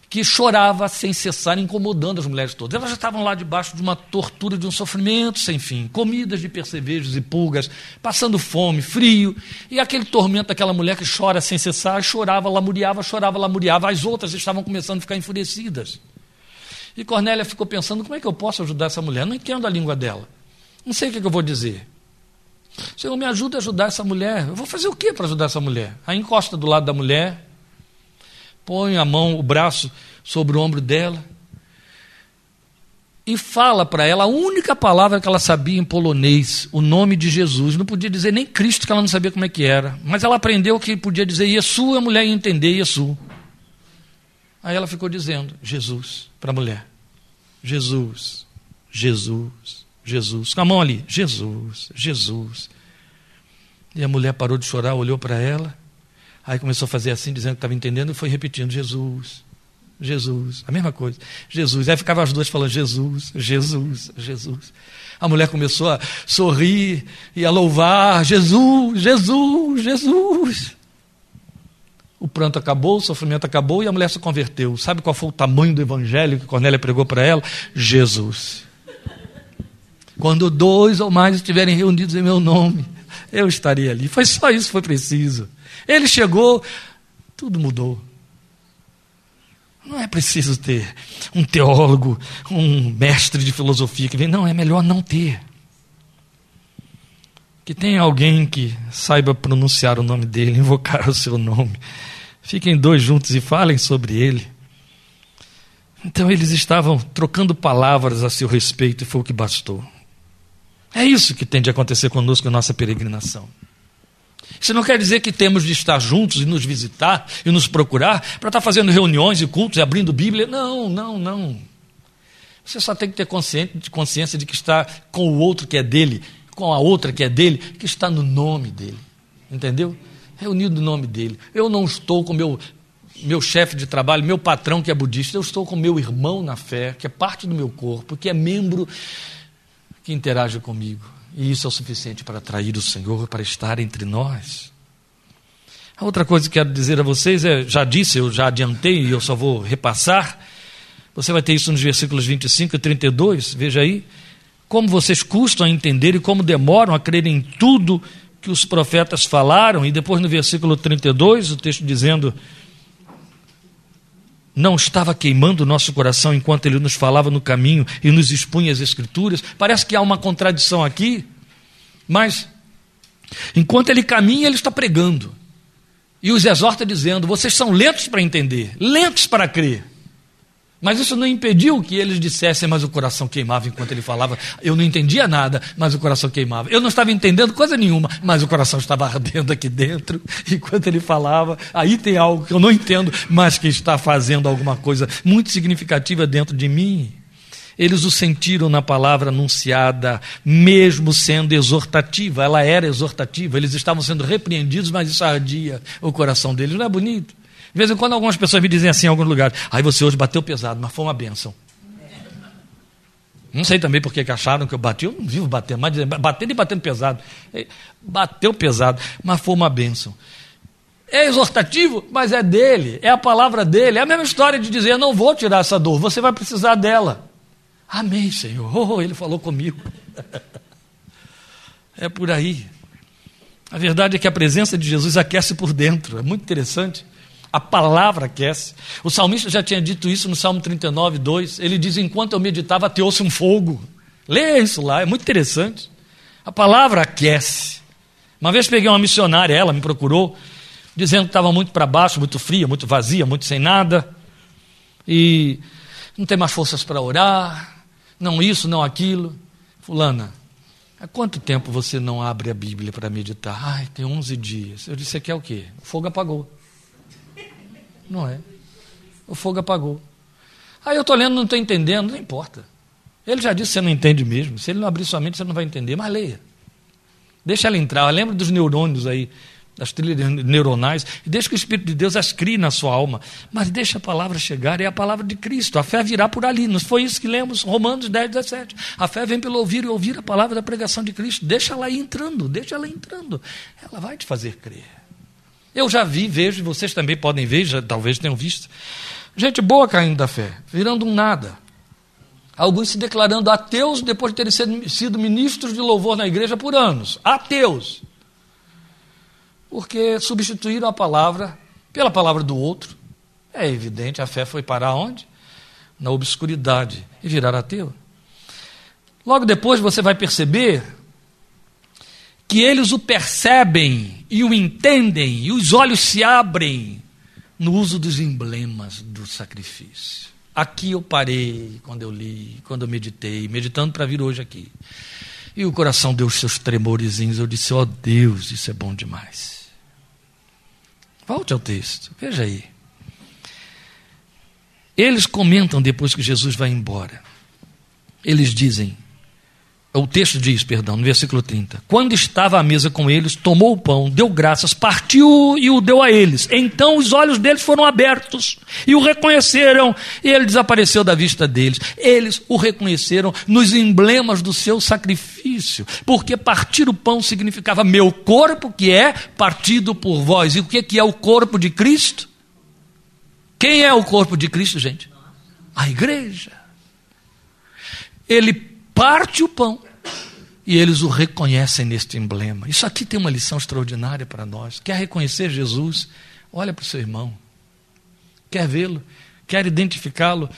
Speaker 1: que chorava sem cessar, incomodando as mulheres todas. Elas já estavam lá debaixo de uma tortura, de um sofrimento sem fim, comidas de percevejos e pulgas, passando fome, frio, e aquele tormento daquela mulher que chora sem cessar, chorava, lamuriava, chorava, lamuriava. As outras estavam começando a ficar enfurecidas. E Cornélia ficou pensando: como é que eu posso ajudar essa mulher? Não entendo a língua dela. Não sei o que, eu vou dizer. Senhor, me ajuda a ajudar essa mulher. Eu vou fazer o que para ajudar essa mulher? Aí encosta do lado da mulher, põe a mão, o braço sobre o ombro dela e fala para ela a única palavra que ela sabia em polonês, o nome de Jesus. Não podia dizer nem Cristo, que ela não sabia como é que era. Mas ela aprendeu que podia dizer Yesu, a mulher ia entender Yesu. Aí ela ficou dizendo Jesus para a mulher. Jesus, Jesus, Jesus. Com a mão ali, Jesus, Jesus. E a mulher parou de chorar, olhou para ela Aí começou a fazer assim, dizendo que estava entendendo, e foi repetindo: Jesus, Jesus, a mesma coisa, Jesus. Aí ficava as duas falando: Jesus, Jesus, Jesus. A mulher começou a sorrir e a louvar: Jesus, Jesus, Jesus. O pranto acabou, o sofrimento acabou e a mulher se converteu. Sabe qual foi o tamanho do evangelho que Cornélia pregou para ela? Jesus. Quando dois ou mais estiverem reunidos em meu nome, eu estaria ali. Foi só isso que foi preciso. Ele chegou, tudo mudou. Não é preciso ter um teólogo, um mestre de filosofia que vem. Não, é melhor não ter. Que tenha alguém que saiba pronunciar o nome dele, invocar o seu nome. Fiquem dois juntos e falem sobre ele. Então eles estavam trocando palavras a seu respeito e foi o que bastou. É isso que tem de acontecer conosco na nossa peregrinação. Isso não quer dizer que temos de estar juntos e nos visitar e nos procurar para estar fazendo reuniões e cultos e abrindo Bíblia. Não, não, não. Você só tem que ter consciência de que está com o outro que é dele, com a outra que é dele, que está no nome dele. Entendeu? Reunido no nome dele. Eu não estou com meu meu chefe de trabalho, meu patrão que é budista, eu estou com meu irmão na fé, que é parte do meu corpo, que é membro que interage comigo. E isso é o suficiente para atrair o Senhor para estar entre nós. A outra coisa que quero dizer a vocês é: já disse, eu já adiantei e eu só vou repassar. Você vai ter isso nos versículos 25 e 32, veja aí. Como vocês custam a entender e como demoram a crer em tudo que os profetas falaram, e depois no versículo 32, o texto dizendo: não estava queimando o nosso coração enquanto ele nos falava no caminho e nos expunha as Escrituras. Parece que há uma contradição aqui, mas enquanto ele caminha, ele está pregando. E os exorta dizendo: vocês são lentos para entender, lentos para crer. Mas isso não impediu que eles dissessem, mas o coração queimava enquanto ele falava. Eu não entendia nada, mas o coração queimava. Eu não estava entendendo coisa nenhuma, mas o coração estava ardendo aqui dentro enquanto ele falava. Aí tem algo que eu não entendo, mas que está fazendo alguma coisa muito significativa dentro de mim. Eles o sentiram na palavra anunciada, mesmo sendo exortativa. Ela era exortativa. Eles estavam sendo repreendidos, mas isso ardia o coração deles. Não é bonito? De vez em quando algumas pessoas me dizem assim em alguns lugares, aí você hoje bateu pesado, mas foi uma bênção. Não sei também porque que acharam que eu bati, eu não vivo batendo, mas batendo e batendo pesado. Bateu pesado, mas foi uma bênção. É exortativo, mas é dele, é a palavra dele. É a mesma história de dizer: não vou tirar essa dor, você vai precisar dela. Amém, Senhor. Oh, ele falou comigo. é por aí. A verdade é que a presença de Jesus aquece por dentro. É muito interessante. A palavra aquece. O salmista já tinha dito isso no Salmo 39, 2. Ele diz: Enquanto eu meditava, ateou-se um fogo. Leia isso lá, é muito interessante. A palavra aquece. Uma vez peguei uma missionária, ela me procurou, dizendo que estava muito para baixo, muito fria, muito vazia, muito sem nada. E não tem mais forças para orar, não isso, não aquilo. Fulana, há quanto tempo você não abre a Bíblia para meditar? Ai, tem 11 dias. Eu disse, você quer o quê? O fogo apagou. Não é? O fogo apagou. Aí eu estou lendo, não estou entendendo, não importa. Ele já disse você não entende mesmo. Se ele não abrir sua mente, você não vai entender. Mas leia. Deixa ela entrar. Lembra dos neurônios aí, das trilhas neuronais. Deixa que o Espírito de Deus as crie na sua alma. Mas deixa a palavra chegar. É a palavra de Cristo. A fé virá por ali. Não foi isso que lemos Romanos 10, 17. A fé vem pelo ouvir e ouvir a palavra da pregação de Cristo. Deixa ela entrando. Deixa ela entrando. Ela vai te fazer crer. Eu já vi, vejo, e vocês também podem ver, já, talvez tenham visto. Gente boa caindo da fé, virando um nada. Alguns se declarando ateus depois de terem sido ministros de louvor na igreja por anos. Ateus. Porque substituíram a palavra pela palavra do outro. É evidente, a fé foi parar onde? Na obscuridade e virar ateu. Logo depois você vai perceber que eles o percebem e o entendem, e os olhos se abrem no uso dos emblemas do sacrifício. Aqui eu parei quando eu li, quando eu meditei, meditando para vir hoje aqui. E o coração deu os seus tremorezinhos. Eu disse: Ó oh Deus, isso é bom demais. Volte ao texto, veja aí. Eles comentam depois que Jesus vai embora. Eles dizem: o texto diz, perdão, no versículo 30. Quando estava à mesa com eles, tomou o pão, deu graças, partiu e o deu a eles. Então os olhos deles foram abertos e o reconheceram, e ele desapareceu da vista deles. Eles o reconheceram nos emblemas do seu sacrifício, porque partir o pão significava meu corpo, que é partido por vós. E o que é o corpo de Cristo? Quem é o corpo de Cristo, gente? A igreja. Ele parte o pão e eles o reconhecem neste emblema. Isso aqui tem uma lição extraordinária para nós. Quer reconhecer Jesus? Olha para o seu irmão. Quer vê-lo? Quer identificá-lo?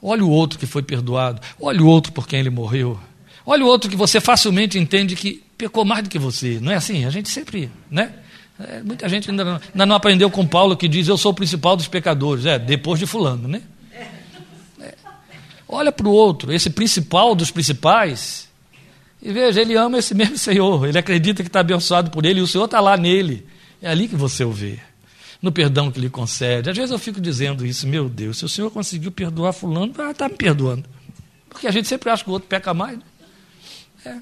Speaker 1: Olha o outro que foi perdoado. Olha o outro por quem ele morreu. Olha o outro que você facilmente entende que pecou mais do que você. Não é assim? A gente sempre, né? É, muita gente ainda não, ainda não aprendeu com Paulo que diz: Eu sou o principal dos pecadores. É, depois de Fulano, né? Olha para o outro, esse principal dos principais, e veja, ele ama esse mesmo Senhor, ele acredita que está abençoado por ele, e o Senhor está lá nele. É ali que você o vê, no perdão que lhe concede. Às vezes eu fico dizendo isso, meu Deus, se o Senhor conseguiu perdoar fulano, ah, está me perdoando. Porque a gente sempre acha que o outro peca mais. Né? É.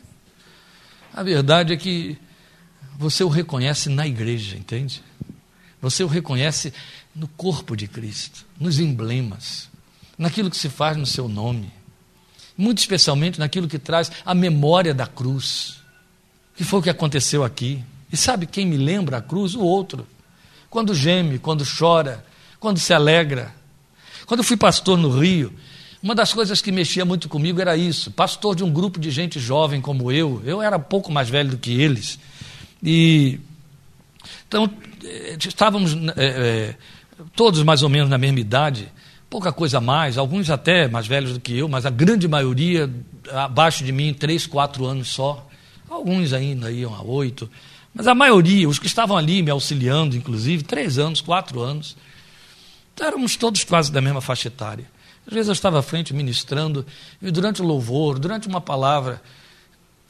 Speaker 1: A verdade é que você o reconhece na igreja, entende? Você o reconhece no corpo de Cristo, nos emblemas naquilo que se faz no seu nome, muito especialmente naquilo que traz a memória da cruz, que foi o que aconteceu aqui. E sabe quem me lembra a cruz? O outro. Quando geme, quando chora, quando se alegra. Quando eu fui pastor no Rio, uma das coisas que mexia muito comigo era isso. Pastor de um grupo de gente jovem como eu, eu era pouco mais velho do que eles. E então eh, estávamos é, é, todos mais ou menos na mesma idade pouca coisa a mais, alguns até mais velhos do que eu, mas a grande maioria abaixo de mim, três, quatro anos só. Alguns ainda iam a oito. Mas a maioria, os que estavam ali me auxiliando, inclusive, três anos, quatro anos, então, éramos todos quase da mesma faixa etária. Às vezes eu estava à frente ministrando, e durante o louvor, durante uma palavra,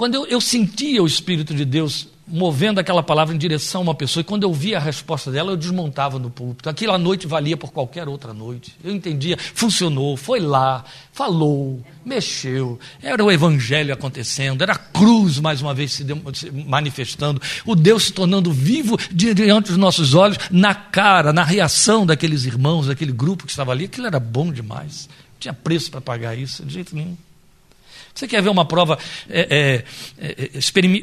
Speaker 1: Quando eu, eu sentia o Espírito de Deus movendo aquela palavra em direção a uma pessoa, e quando eu via a resposta dela, eu desmontava no púlpito. Aquela noite valia por qualquer outra noite. Eu entendia, funcionou, foi lá, falou, mexeu, era o evangelho acontecendo, era a cruz mais uma vez se, manifestando, o Deus se tornando vivo diante dos nossos olhos, na cara, na reação daqueles irmãos, daquele grupo que estava ali. Aquilo era bom demais. Não tinha preço para pagar isso, de jeito nenhum. Você quer ver uma prova é, é, é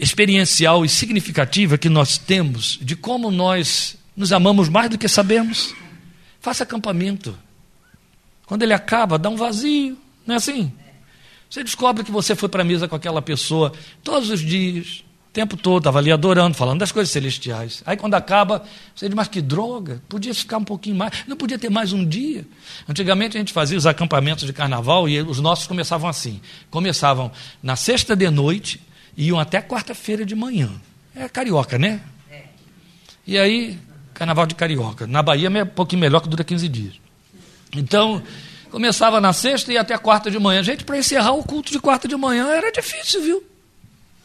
Speaker 1: experiencial e significativa que nós temos de como nós nos amamos mais do que sabemos? Faça acampamento. Quando ele acaba, dá um vazio, não é assim? Você descobre que você foi para a mesa com aquela pessoa todos os dias, tempo todo, estava ali adorando, falando das coisas celestiais. Aí quando acaba, você diz, mas que droga, podia ficar um pouquinho mais, não podia ter mais um dia. Antigamente a gente fazia os acampamentos de carnaval e os nossos começavam assim. Começavam na sexta de noite e iam até quarta-feira de manhã. É carioca, né? E aí, carnaval de carioca. Na Bahia é um pouquinho melhor que dura 15 dias. Então, começava na sexta e ia até quarta de manhã. Gente, para encerrar o culto de quarta de manhã era difícil, viu?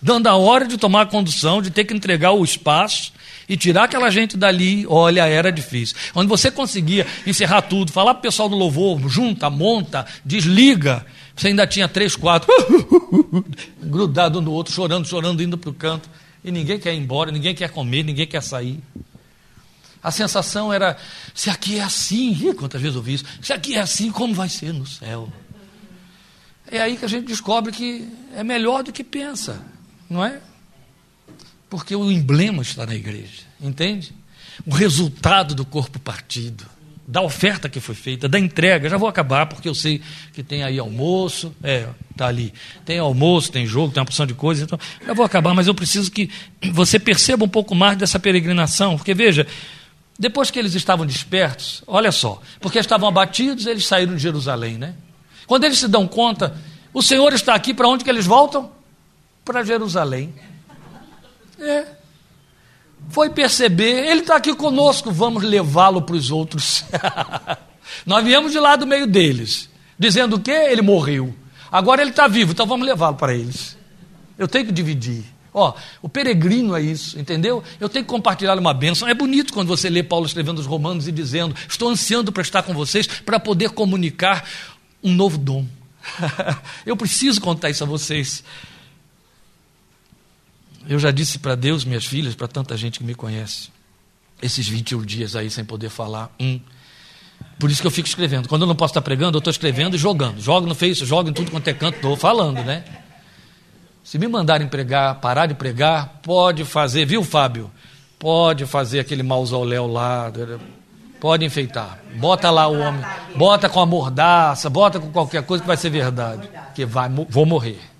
Speaker 1: Dando a hora de tomar a condução, de ter que entregar o espaço e tirar aquela gente dali, olha, era difícil. Onde você conseguia encerrar tudo, falar para o pessoal do louvor, junta, monta, desliga, você ainda tinha três, quatro, grudado um no outro, chorando, chorando, indo para o canto. E ninguém quer ir embora, ninguém quer comer, ninguém quer sair. A sensação era: se aqui é assim, quantas vezes eu ouvi isso? Se aqui é assim, como vai ser no céu? É aí que a gente descobre que é melhor do que pensa. Não é? Porque o emblema está na igreja, entende? O resultado do corpo partido, da oferta que foi feita, da entrega. Já vou acabar, porque eu sei que tem aí almoço, é, tá ali. Tem almoço, tem jogo, tem uma porção de coisas, então já vou acabar, mas eu preciso que você perceba um pouco mais dessa peregrinação, porque veja, depois que eles estavam despertos, olha só, porque estavam abatidos, eles saíram de Jerusalém, né? Quando eles se dão conta, o Senhor está aqui, para onde que eles voltam? Para Jerusalém. É. Foi perceber, ele está aqui conosco, vamos levá-lo para os outros. Nós viemos de lá do meio deles, dizendo o quê? Ele morreu. Agora ele está vivo, então vamos levá-lo para eles. Eu tenho que dividir. Ó, o peregrino é isso, entendeu? Eu tenho que compartilhar uma bênção. É bonito quando você lê Paulo escrevendo os Romanos e dizendo: Estou ansiando para estar com vocês para poder comunicar um novo dom. Eu preciso contar isso a vocês. Eu já disse para Deus, minhas filhas, para tanta gente que me conhece, esses 21 dias aí sem poder falar, um. Por isso que eu fico escrevendo. Quando eu não posso estar pregando, eu estou escrevendo e jogando. Jogo no Face, jogo em tudo quanto é canto, estou falando, né? Se me mandarem pregar, parar de pregar, pode fazer, viu, Fábio? Pode fazer aquele mausoléu lá, pode enfeitar. Bota lá o homem, bota com a mordaça, bota com qualquer coisa que vai ser verdade. Que vai, vou morrer.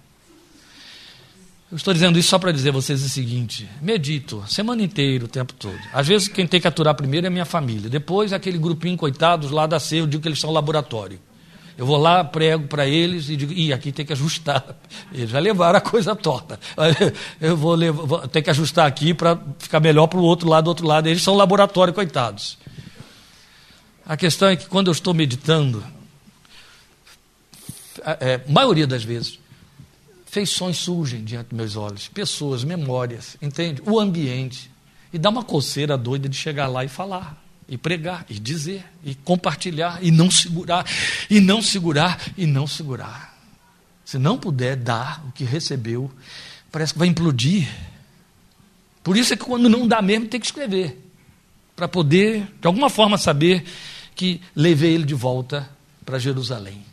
Speaker 1: Eu estou dizendo isso só para dizer a vocês o seguinte: medito, semana inteira, o tempo todo. Às vezes quem tem que aturar primeiro é minha família. Depois aquele grupinho coitados lá da C, eu digo que eles são laboratório. Eu vou lá, prego para eles e digo, ih, aqui tem que ajustar. Eles já levaram a coisa torta. Eu vou, levar, vou ter que ajustar aqui para ficar melhor para o outro lado, do outro lado. Eles são laboratório, coitados. A questão é que quando eu estou meditando, a é, maioria das vezes, feições surgem diante dos meus olhos, pessoas, memórias, entende? O ambiente. E dá uma coceira doida de chegar lá e falar, e pregar, e dizer, e compartilhar, e não segurar, e não segurar, e não segurar. Se não puder dar o que recebeu, parece que vai implodir. Por isso é que quando não dá mesmo, tem que escrever, para poder, de alguma forma, saber que levei ele de volta para Jerusalém.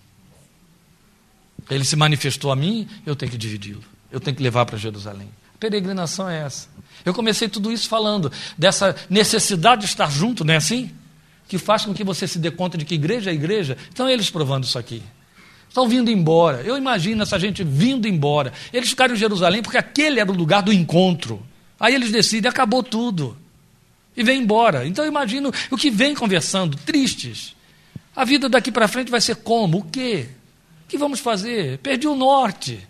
Speaker 1: Ele se manifestou a mim, eu tenho que dividi-lo. Eu tenho que levar para Jerusalém. A peregrinação é essa. Eu comecei tudo isso falando dessa necessidade de estar junto, não é assim? Que faz com que você se dê conta de que igreja é igreja. Então, eles provando isso aqui. Estão vindo embora. Eu imagino essa gente vindo embora. Eles ficaram em Jerusalém porque aquele era o lugar do encontro. Aí eles decidem, acabou tudo. E vem embora. Então eu imagino o que vem conversando, tristes. A vida daqui para frente vai ser como? O quê? Que vamos fazer? Perdi o norte.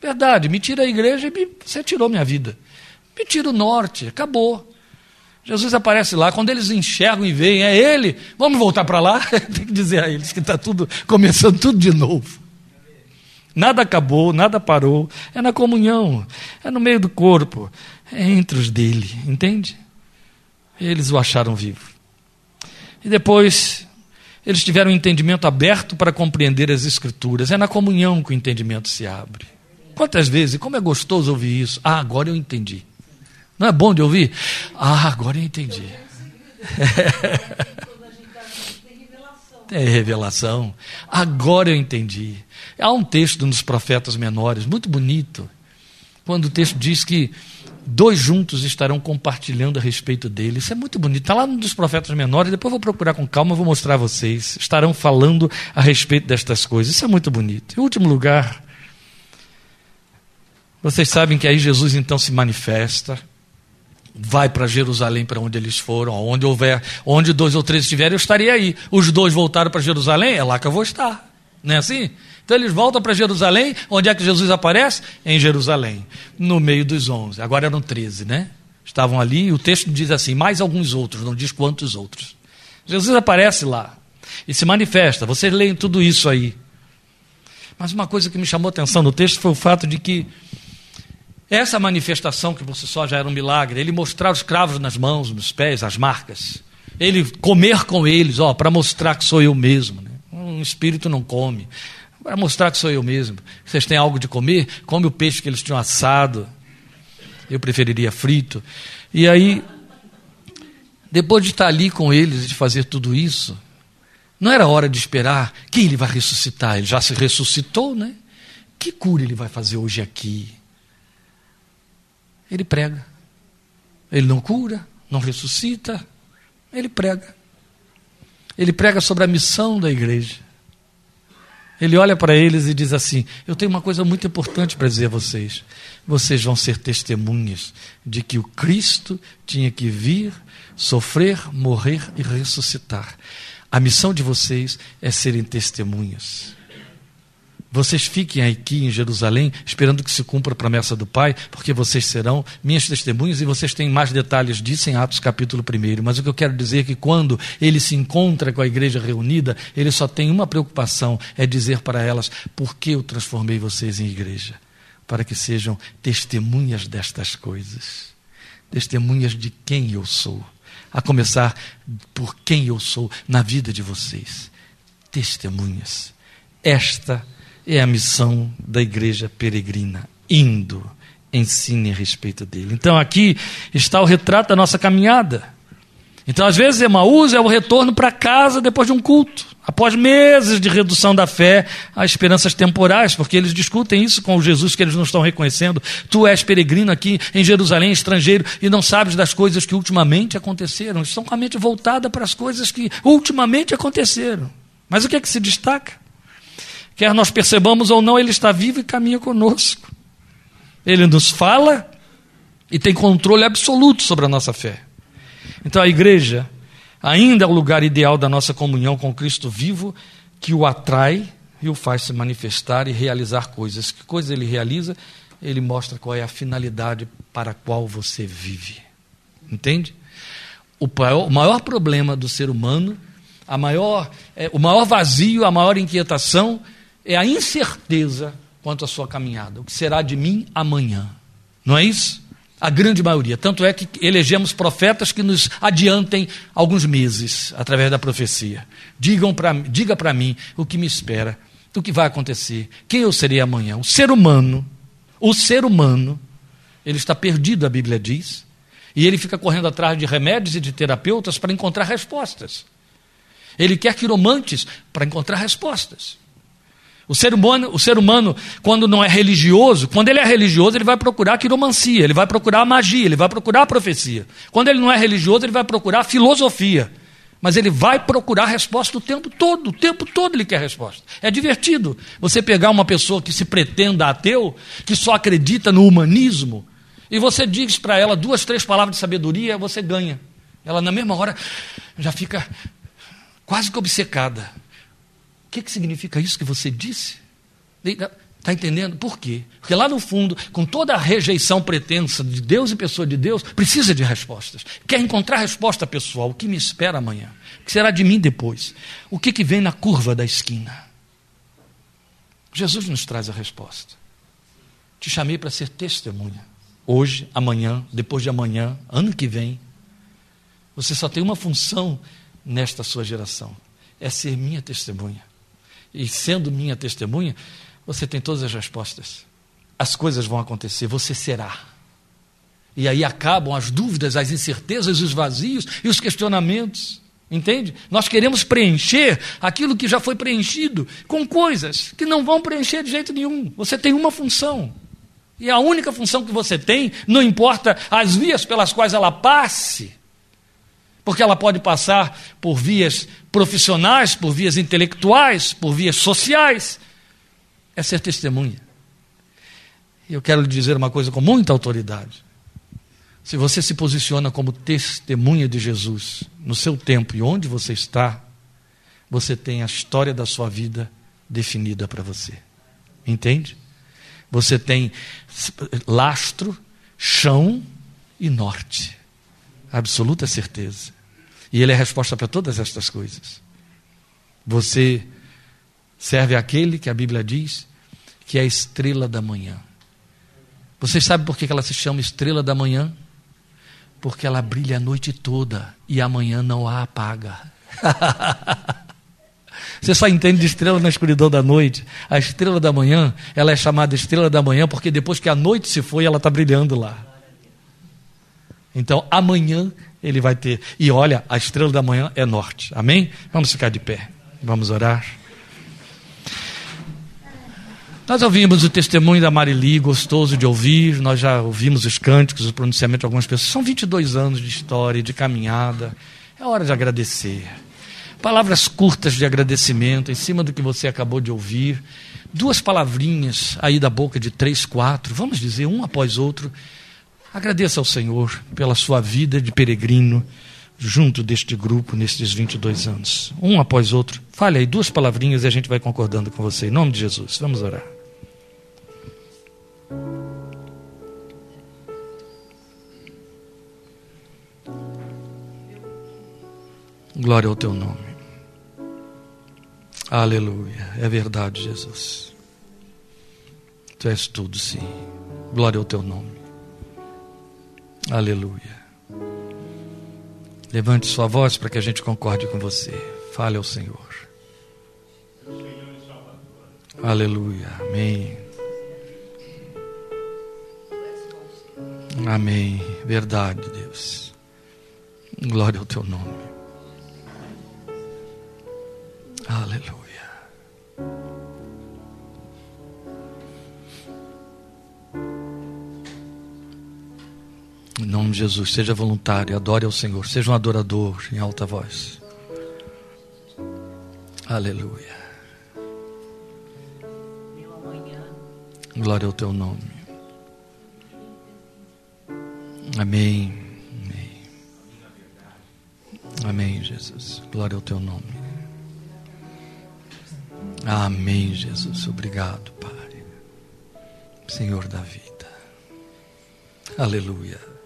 Speaker 1: Verdade, me tira a igreja e me, você tirou minha vida. Me tira o norte, acabou. Jesus aparece lá, quando eles enxergam e veem, é ele, vamos voltar para lá? Tem que dizer a eles que está tudo começando tudo de novo. Nada acabou, nada parou. É na comunhão, é no meio do corpo, é entre os dele, entende? Eles o acharam vivo. E depois eles tiveram um entendimento aberto para compreender as Escrituras. É na comunhão que o entendimento se abre. Quantas vezes, como é gostoso ouvir isso? Ah, agora eu entendi. Não é bom de ouvir? Ah, agora eu entendi. É revelação. Agora eu entendi. Há um texto nos profetas menores, muito bonito, quando o texto diz que dois juntos estarão compartilhando a respeito dele. Isso é muito bonito. Está lá um dos profetas menores, depois vou procurar com calma, vou mostrar a vocês. Estarão falando a respeito destas coisas. Isso é muito bonito. Em último lugar, vocês sabem que aí Jesus então se manifesta vai para Jerusalém, para onde eles foram, onde houver, onde dois ou três estiverem, eu estaria aí. Os dois voltaram para Jerusalém, é lá que eu vou estar. Não é assim? Então eles voltam para Jerusalém, onde é que Jesus aparece? Em Jerusalém, no meio dos onze. Agora eram treze, né? Estavam ali, e o texto diz assim: mais alguns outros, não diz quantos outros. Jesus aparece lá e se manifesta. Vocês leem tudo isso aí. Mas uma coisa que me chamou atenção no texto foi o fato de que essa manifestação que você só já era um milagre, ele mostrar os cravos nas mãos, nos pés, as marcas, ele comer com eles, ó, para mostrar que sou eu mesmo. Né? Um espírito não come, para mostrar que sou eu mesmo. Vocês têm algo de comer? Come o peixe que eles tinham assado. Eu preferiria frito. E aí, depois de estar ali com eles e de fazer tudo isso, não era hora de esperar quem ele vai ressuscitar. Ele já se ressuscitou, né? Que cura ele vai fazer hoje aqui? Ele prega. Ele não cura, não ressuscita, ele prega. Ele prega sobre a missão da igreja. Ele olha para eles e diz assim: Eu tenho uma coisa muito importante para dizer a vocês. Vocês vão ser testemunhas de que o Cristo tinha que vir, sofrer, morrer e ressuscitar. A missão de vocês é serem testemunhas. Vocês fiquem aqui em Jerusalém, esperando que se cumpra a promessa do Pai, porque vocês serão minhas testemunhas e vocês têm mais detalhes disso em Atos capítulo 1. Mas o que eu quero dizer é que quando ele se encontra com a igreja reunida, ele só tem uma preocupação: é dizer para elas por que eu transformei vocês em igreja. Para que sejam testemunhas destas coisas, testemunhas de quem eu sou, a começar por quem eu sou na vida de vocês. Testemunhas. Esta é é a missão da igreja peregrina, indo, ensine a respeito dele. Então aqui está o retrato da nossa caminhada. Então, às vezes, Emaús é o retorno para casa depois de um culto, após meses de redução da fé a esperanças temporais, porque eles discutem isso com o Jesus que eles não estão reconhecendo. Tu és peregrino aqui em Jerusalém, estrangeiro, e não sabes das coisas que ultimamente aconteceram. Estão com a mente voltada para as coisas que ultimamente aconteceram. Mas o que é que se destaca? Quer nós percebamos ou não, Ele está vivo e caminha conosco. Ele nos fala e tem controle absoluto sobre a nossa fé. Então a igreja ainda é o lugar ideal da nossa comunhão com Cristo vivo, que o atrai e o faz se manifestar e realizar coisas. Que coisa ele realiza? Ele mostra qual é a finalidade para a qual você vive. Entende? O maior, problema do ser humano, a maior, é, o maior vazio, a maior inquietação é a incerteza quanto à sua caminhada. O que será de mim amanhã? Não é isso? A grande maioria. Tanto é que elegemos profetas que nos adiantem alguns meses através da profecia. Digam pra, diga para mim o que me espera, o que vai acontecer, quem eu serei amanhã. O ser humano, o ser humano, ele está perdido, a Bíblia diz, e ele fica correndo atrás de remédios e de terapeutas para encontrar respostas. Ele quer quiromantes para encontrar respostas. O ser, humano, o ser humano, quando não é religioso, quando ele é religioso, ele vai procurar a quiromancia, ele vai procurar a magia, ele vai procurar a profecia. Quando ele não é religioso, ele vai procurar a filosofia. Mas ele vai procurar resposta o tempo todo, o tempo todo ele quer resposta. É divertido você pegar uma pessoa que se pretenda ateu, que só acredita no humanismo, e você diz para ela duas, três palavras de sabedoria, você ganha. Ela, na mesma hora, já fica quase que obcecada. Que, que significa isso que você disse? Está entendendo? Por quê? Porque lá no fundo, com toda a rejeição pretensa de Deus e pessoa de Deus, precisa de respostas. Quer encontrar resposta pessoal. O que me espera amanhã? O que será de mim depois? O que, que vem na curva da esquina? Jesus nos traz a resposta. Te chamei para ser testemunha. Hoje, amanhã, depois de amanhã, ano que vem. Você só tem uma função nesta sua geração: é ser minha testemunha. E sendo minha testemunha, você tem todas as respostas. As coisas vão acontecer, você será. E aí acabam as dúvidas, as incertezas, os vazios e os questionamentos. Entende? Nós queremos preencher aquilo que já foi preenchido com coisas que não vão preencher de jeito nenhum. Você tem uma função. E a única função que você tem, não importa as vias pelas quais ela passe, porque ela pode passar por vias profissionais, por vias intelectuais, por vias sociais, é ser testemunha. E eu quero lhe dizer uma coisa com muita autoridade. Se você se posiciona como testemunha de Jesus no seu tempo e onde você está, você tem a história da sua vida definida para você. Entende? Você tem lastro, chão e norte. Absoluta certeza. E ele é a resposta para todas estas coisas. Você serve aquele que a Bíblia diz que é a estrela da manhã. Vocês sabem por que ela se chama estrela da manhã? porque ela brilha a noite toda e amanhã não a apaga. Você só entende de estrela na escuridão da noite. A estrela da manhã, ela é chamada estrela da manhã porque depois que a noite se foi, ela está brilhando lá. Então, amanhã ele vai ter. E olha, a estrela da manhã é norte. Amém? Vamos ficar de pé. Vamos orar. Nós ouvimos o testemunho da Marili, gostoso de ouvir, nós já ouvimos os cânticos, o pronunciamento de algumas pessoas. São 22 anos de história, de caminhada. É hora de agradecer. Palavras curtas de agradecimento em cima do que você acabou de ouvir. Duas palavrinhas aí da boca de três, quatro, vamos dizer, um após outro. Agradeça ao Senhor pela sua vida de peregrino junto deste grupo nestes 22 anos. Um após outro. Fale aí duas palavrinhas e a gente vai concordando com você. Em nome de Jesus. Vamos orar. Glória ao teu nome. Aleluia. É verdade, Jesus. Tu és tudo, sim. Glória ao teu nome. Aleluia. Levante sua voz para que a gente concorde com você. Fale ao Senhor. Aleluia. Amém. Amém. Verdade, Deus. Glória ao teu nome. Aleluia. Em nome de Jesus, seja voluntário, adore ao Senhor, seja um adorador em alta voz. Aleluia. Glória ao teu nome. Amém. Amém. Amém, Jesus. Glória ao teu nome. Amém, Jesus. Obrigado, Pai. Senhor da vida. Aleluia.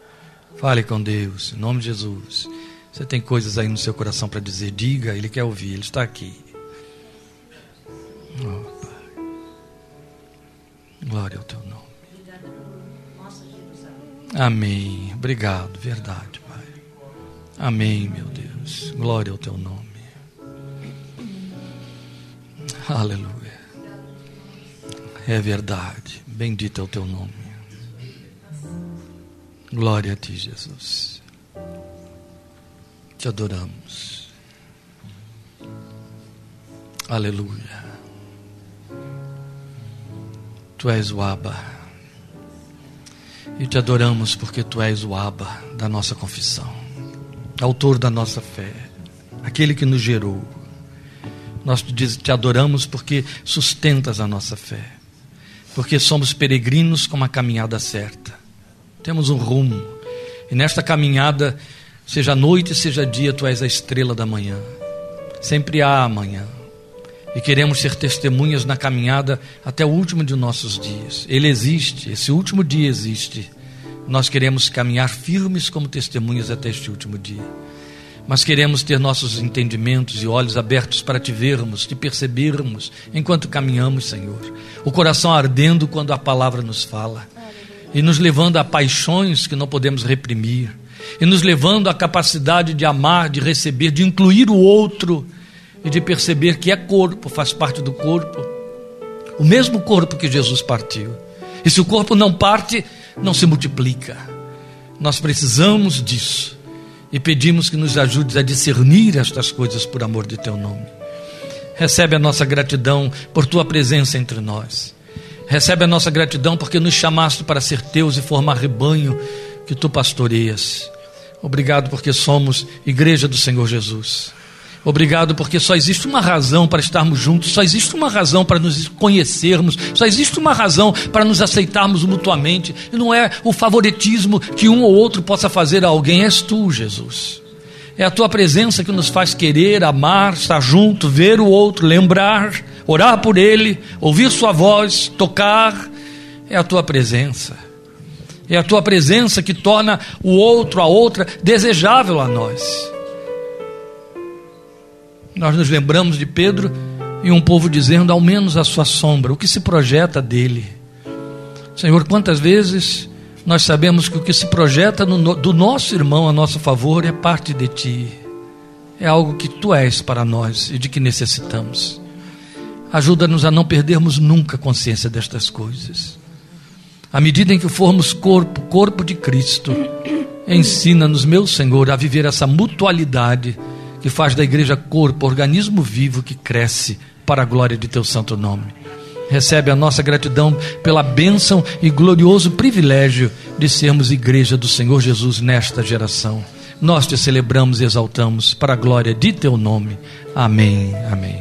Speaker 1: Fale com Deus, em nome de Jesus. Você tem coisas aí no seu coração para dizer, diga, Ele quer ouvir, Ele está aqui. Oh, Pai. Glória ao teu nome. Amém. Obrigado, verdade, Pai. Amém, meu Deus. Glória ao teu nome. Aleluia. É verdade. Bendito é o teu nome. Glória a ti, Jesus. Te adoramos. Aleluia. Tu és o Abba. E te adoramos porque tu és o Abba da nossa confissão, autor da nossa fé, aquele que nos gerou. Nós te adoramos porque sustentas a nossa fé, porque somos peregrinos com uma caminhada certa. Temos um rumo, e nesta caminhada, seja noite, seja dia, tu és a estrela da manhã. Sempre há amanhã. E queremos ser testemunhas na caminhada até o último de nossos dias. Ele existe, esse último dia existe. Nós queremos caminhar firmes como testemunhas até este último dia. mas queremos ter nossos entendimentos e olhos abertos para te vermos, te percebermos enquanto caminhamos, Senhor. O coração ardendo quando a palavra nos fala e nos levando a paixões que não podemos reprimir e nos levando à capacidade de amar, de receber, de incluir o outro e de perceber que é corpo, faz parte do corpo. O mesmo corpo que Jesus partiu. E se o corpo não parte, não se multiplica. Nós precisamos disso e pedimos que nos ajudes a discernir estas coisas por amor de teu nome. Recebe a nossa gratidão por tua presença entre nós. Recebe a nossa gratidão porque nos chamaste para ser teus e formar rebanho que tu pastoreias. Obrigado porque somos igreja do Senhor Jesus. Obrigado, porque só existe uma razão para estarmos juntos, só existe uma razão para nos conhecermos, só existe uma razão para nos aceitarmos mutuamente, e não é o favoritismo que um ou outro possa fazer a alguém, és tu, Jesus. É a tua presença que nos faz querer, amar, estar junto, ver o outro, lembrar, orar por ele, ouvir sua voz, tocar. É a tua presença. É a tua presença que torna o outro, a outra, desejável a nós. Nós nos lembramos de Pedro e um povo dizendo, ao menos a sua sombra, o que se projeta dele. Senhor, quantas vezes nós sabemos que o que se projeta no, do nosso irmão a nosso favor é parte de ti, é algo que tu és para nós e de que necessitamos. Ajuda-nos a não perdermos nunca consciência destas coisas. À medida em que formos corpo, corpo de Cristo, ensina-nos, meu Senhor, a viver essa mutualidade que faz da igreja corpo, organismo vivo que cresce para a glória de teu santo nome. Recebe a nossa gratidão pela bênção e glorioso privilégio de sermos igreja do Senhor Jesus nesta geração. Nós te celebramos e exaltamos para a glória de teu nome. Amém. Amém.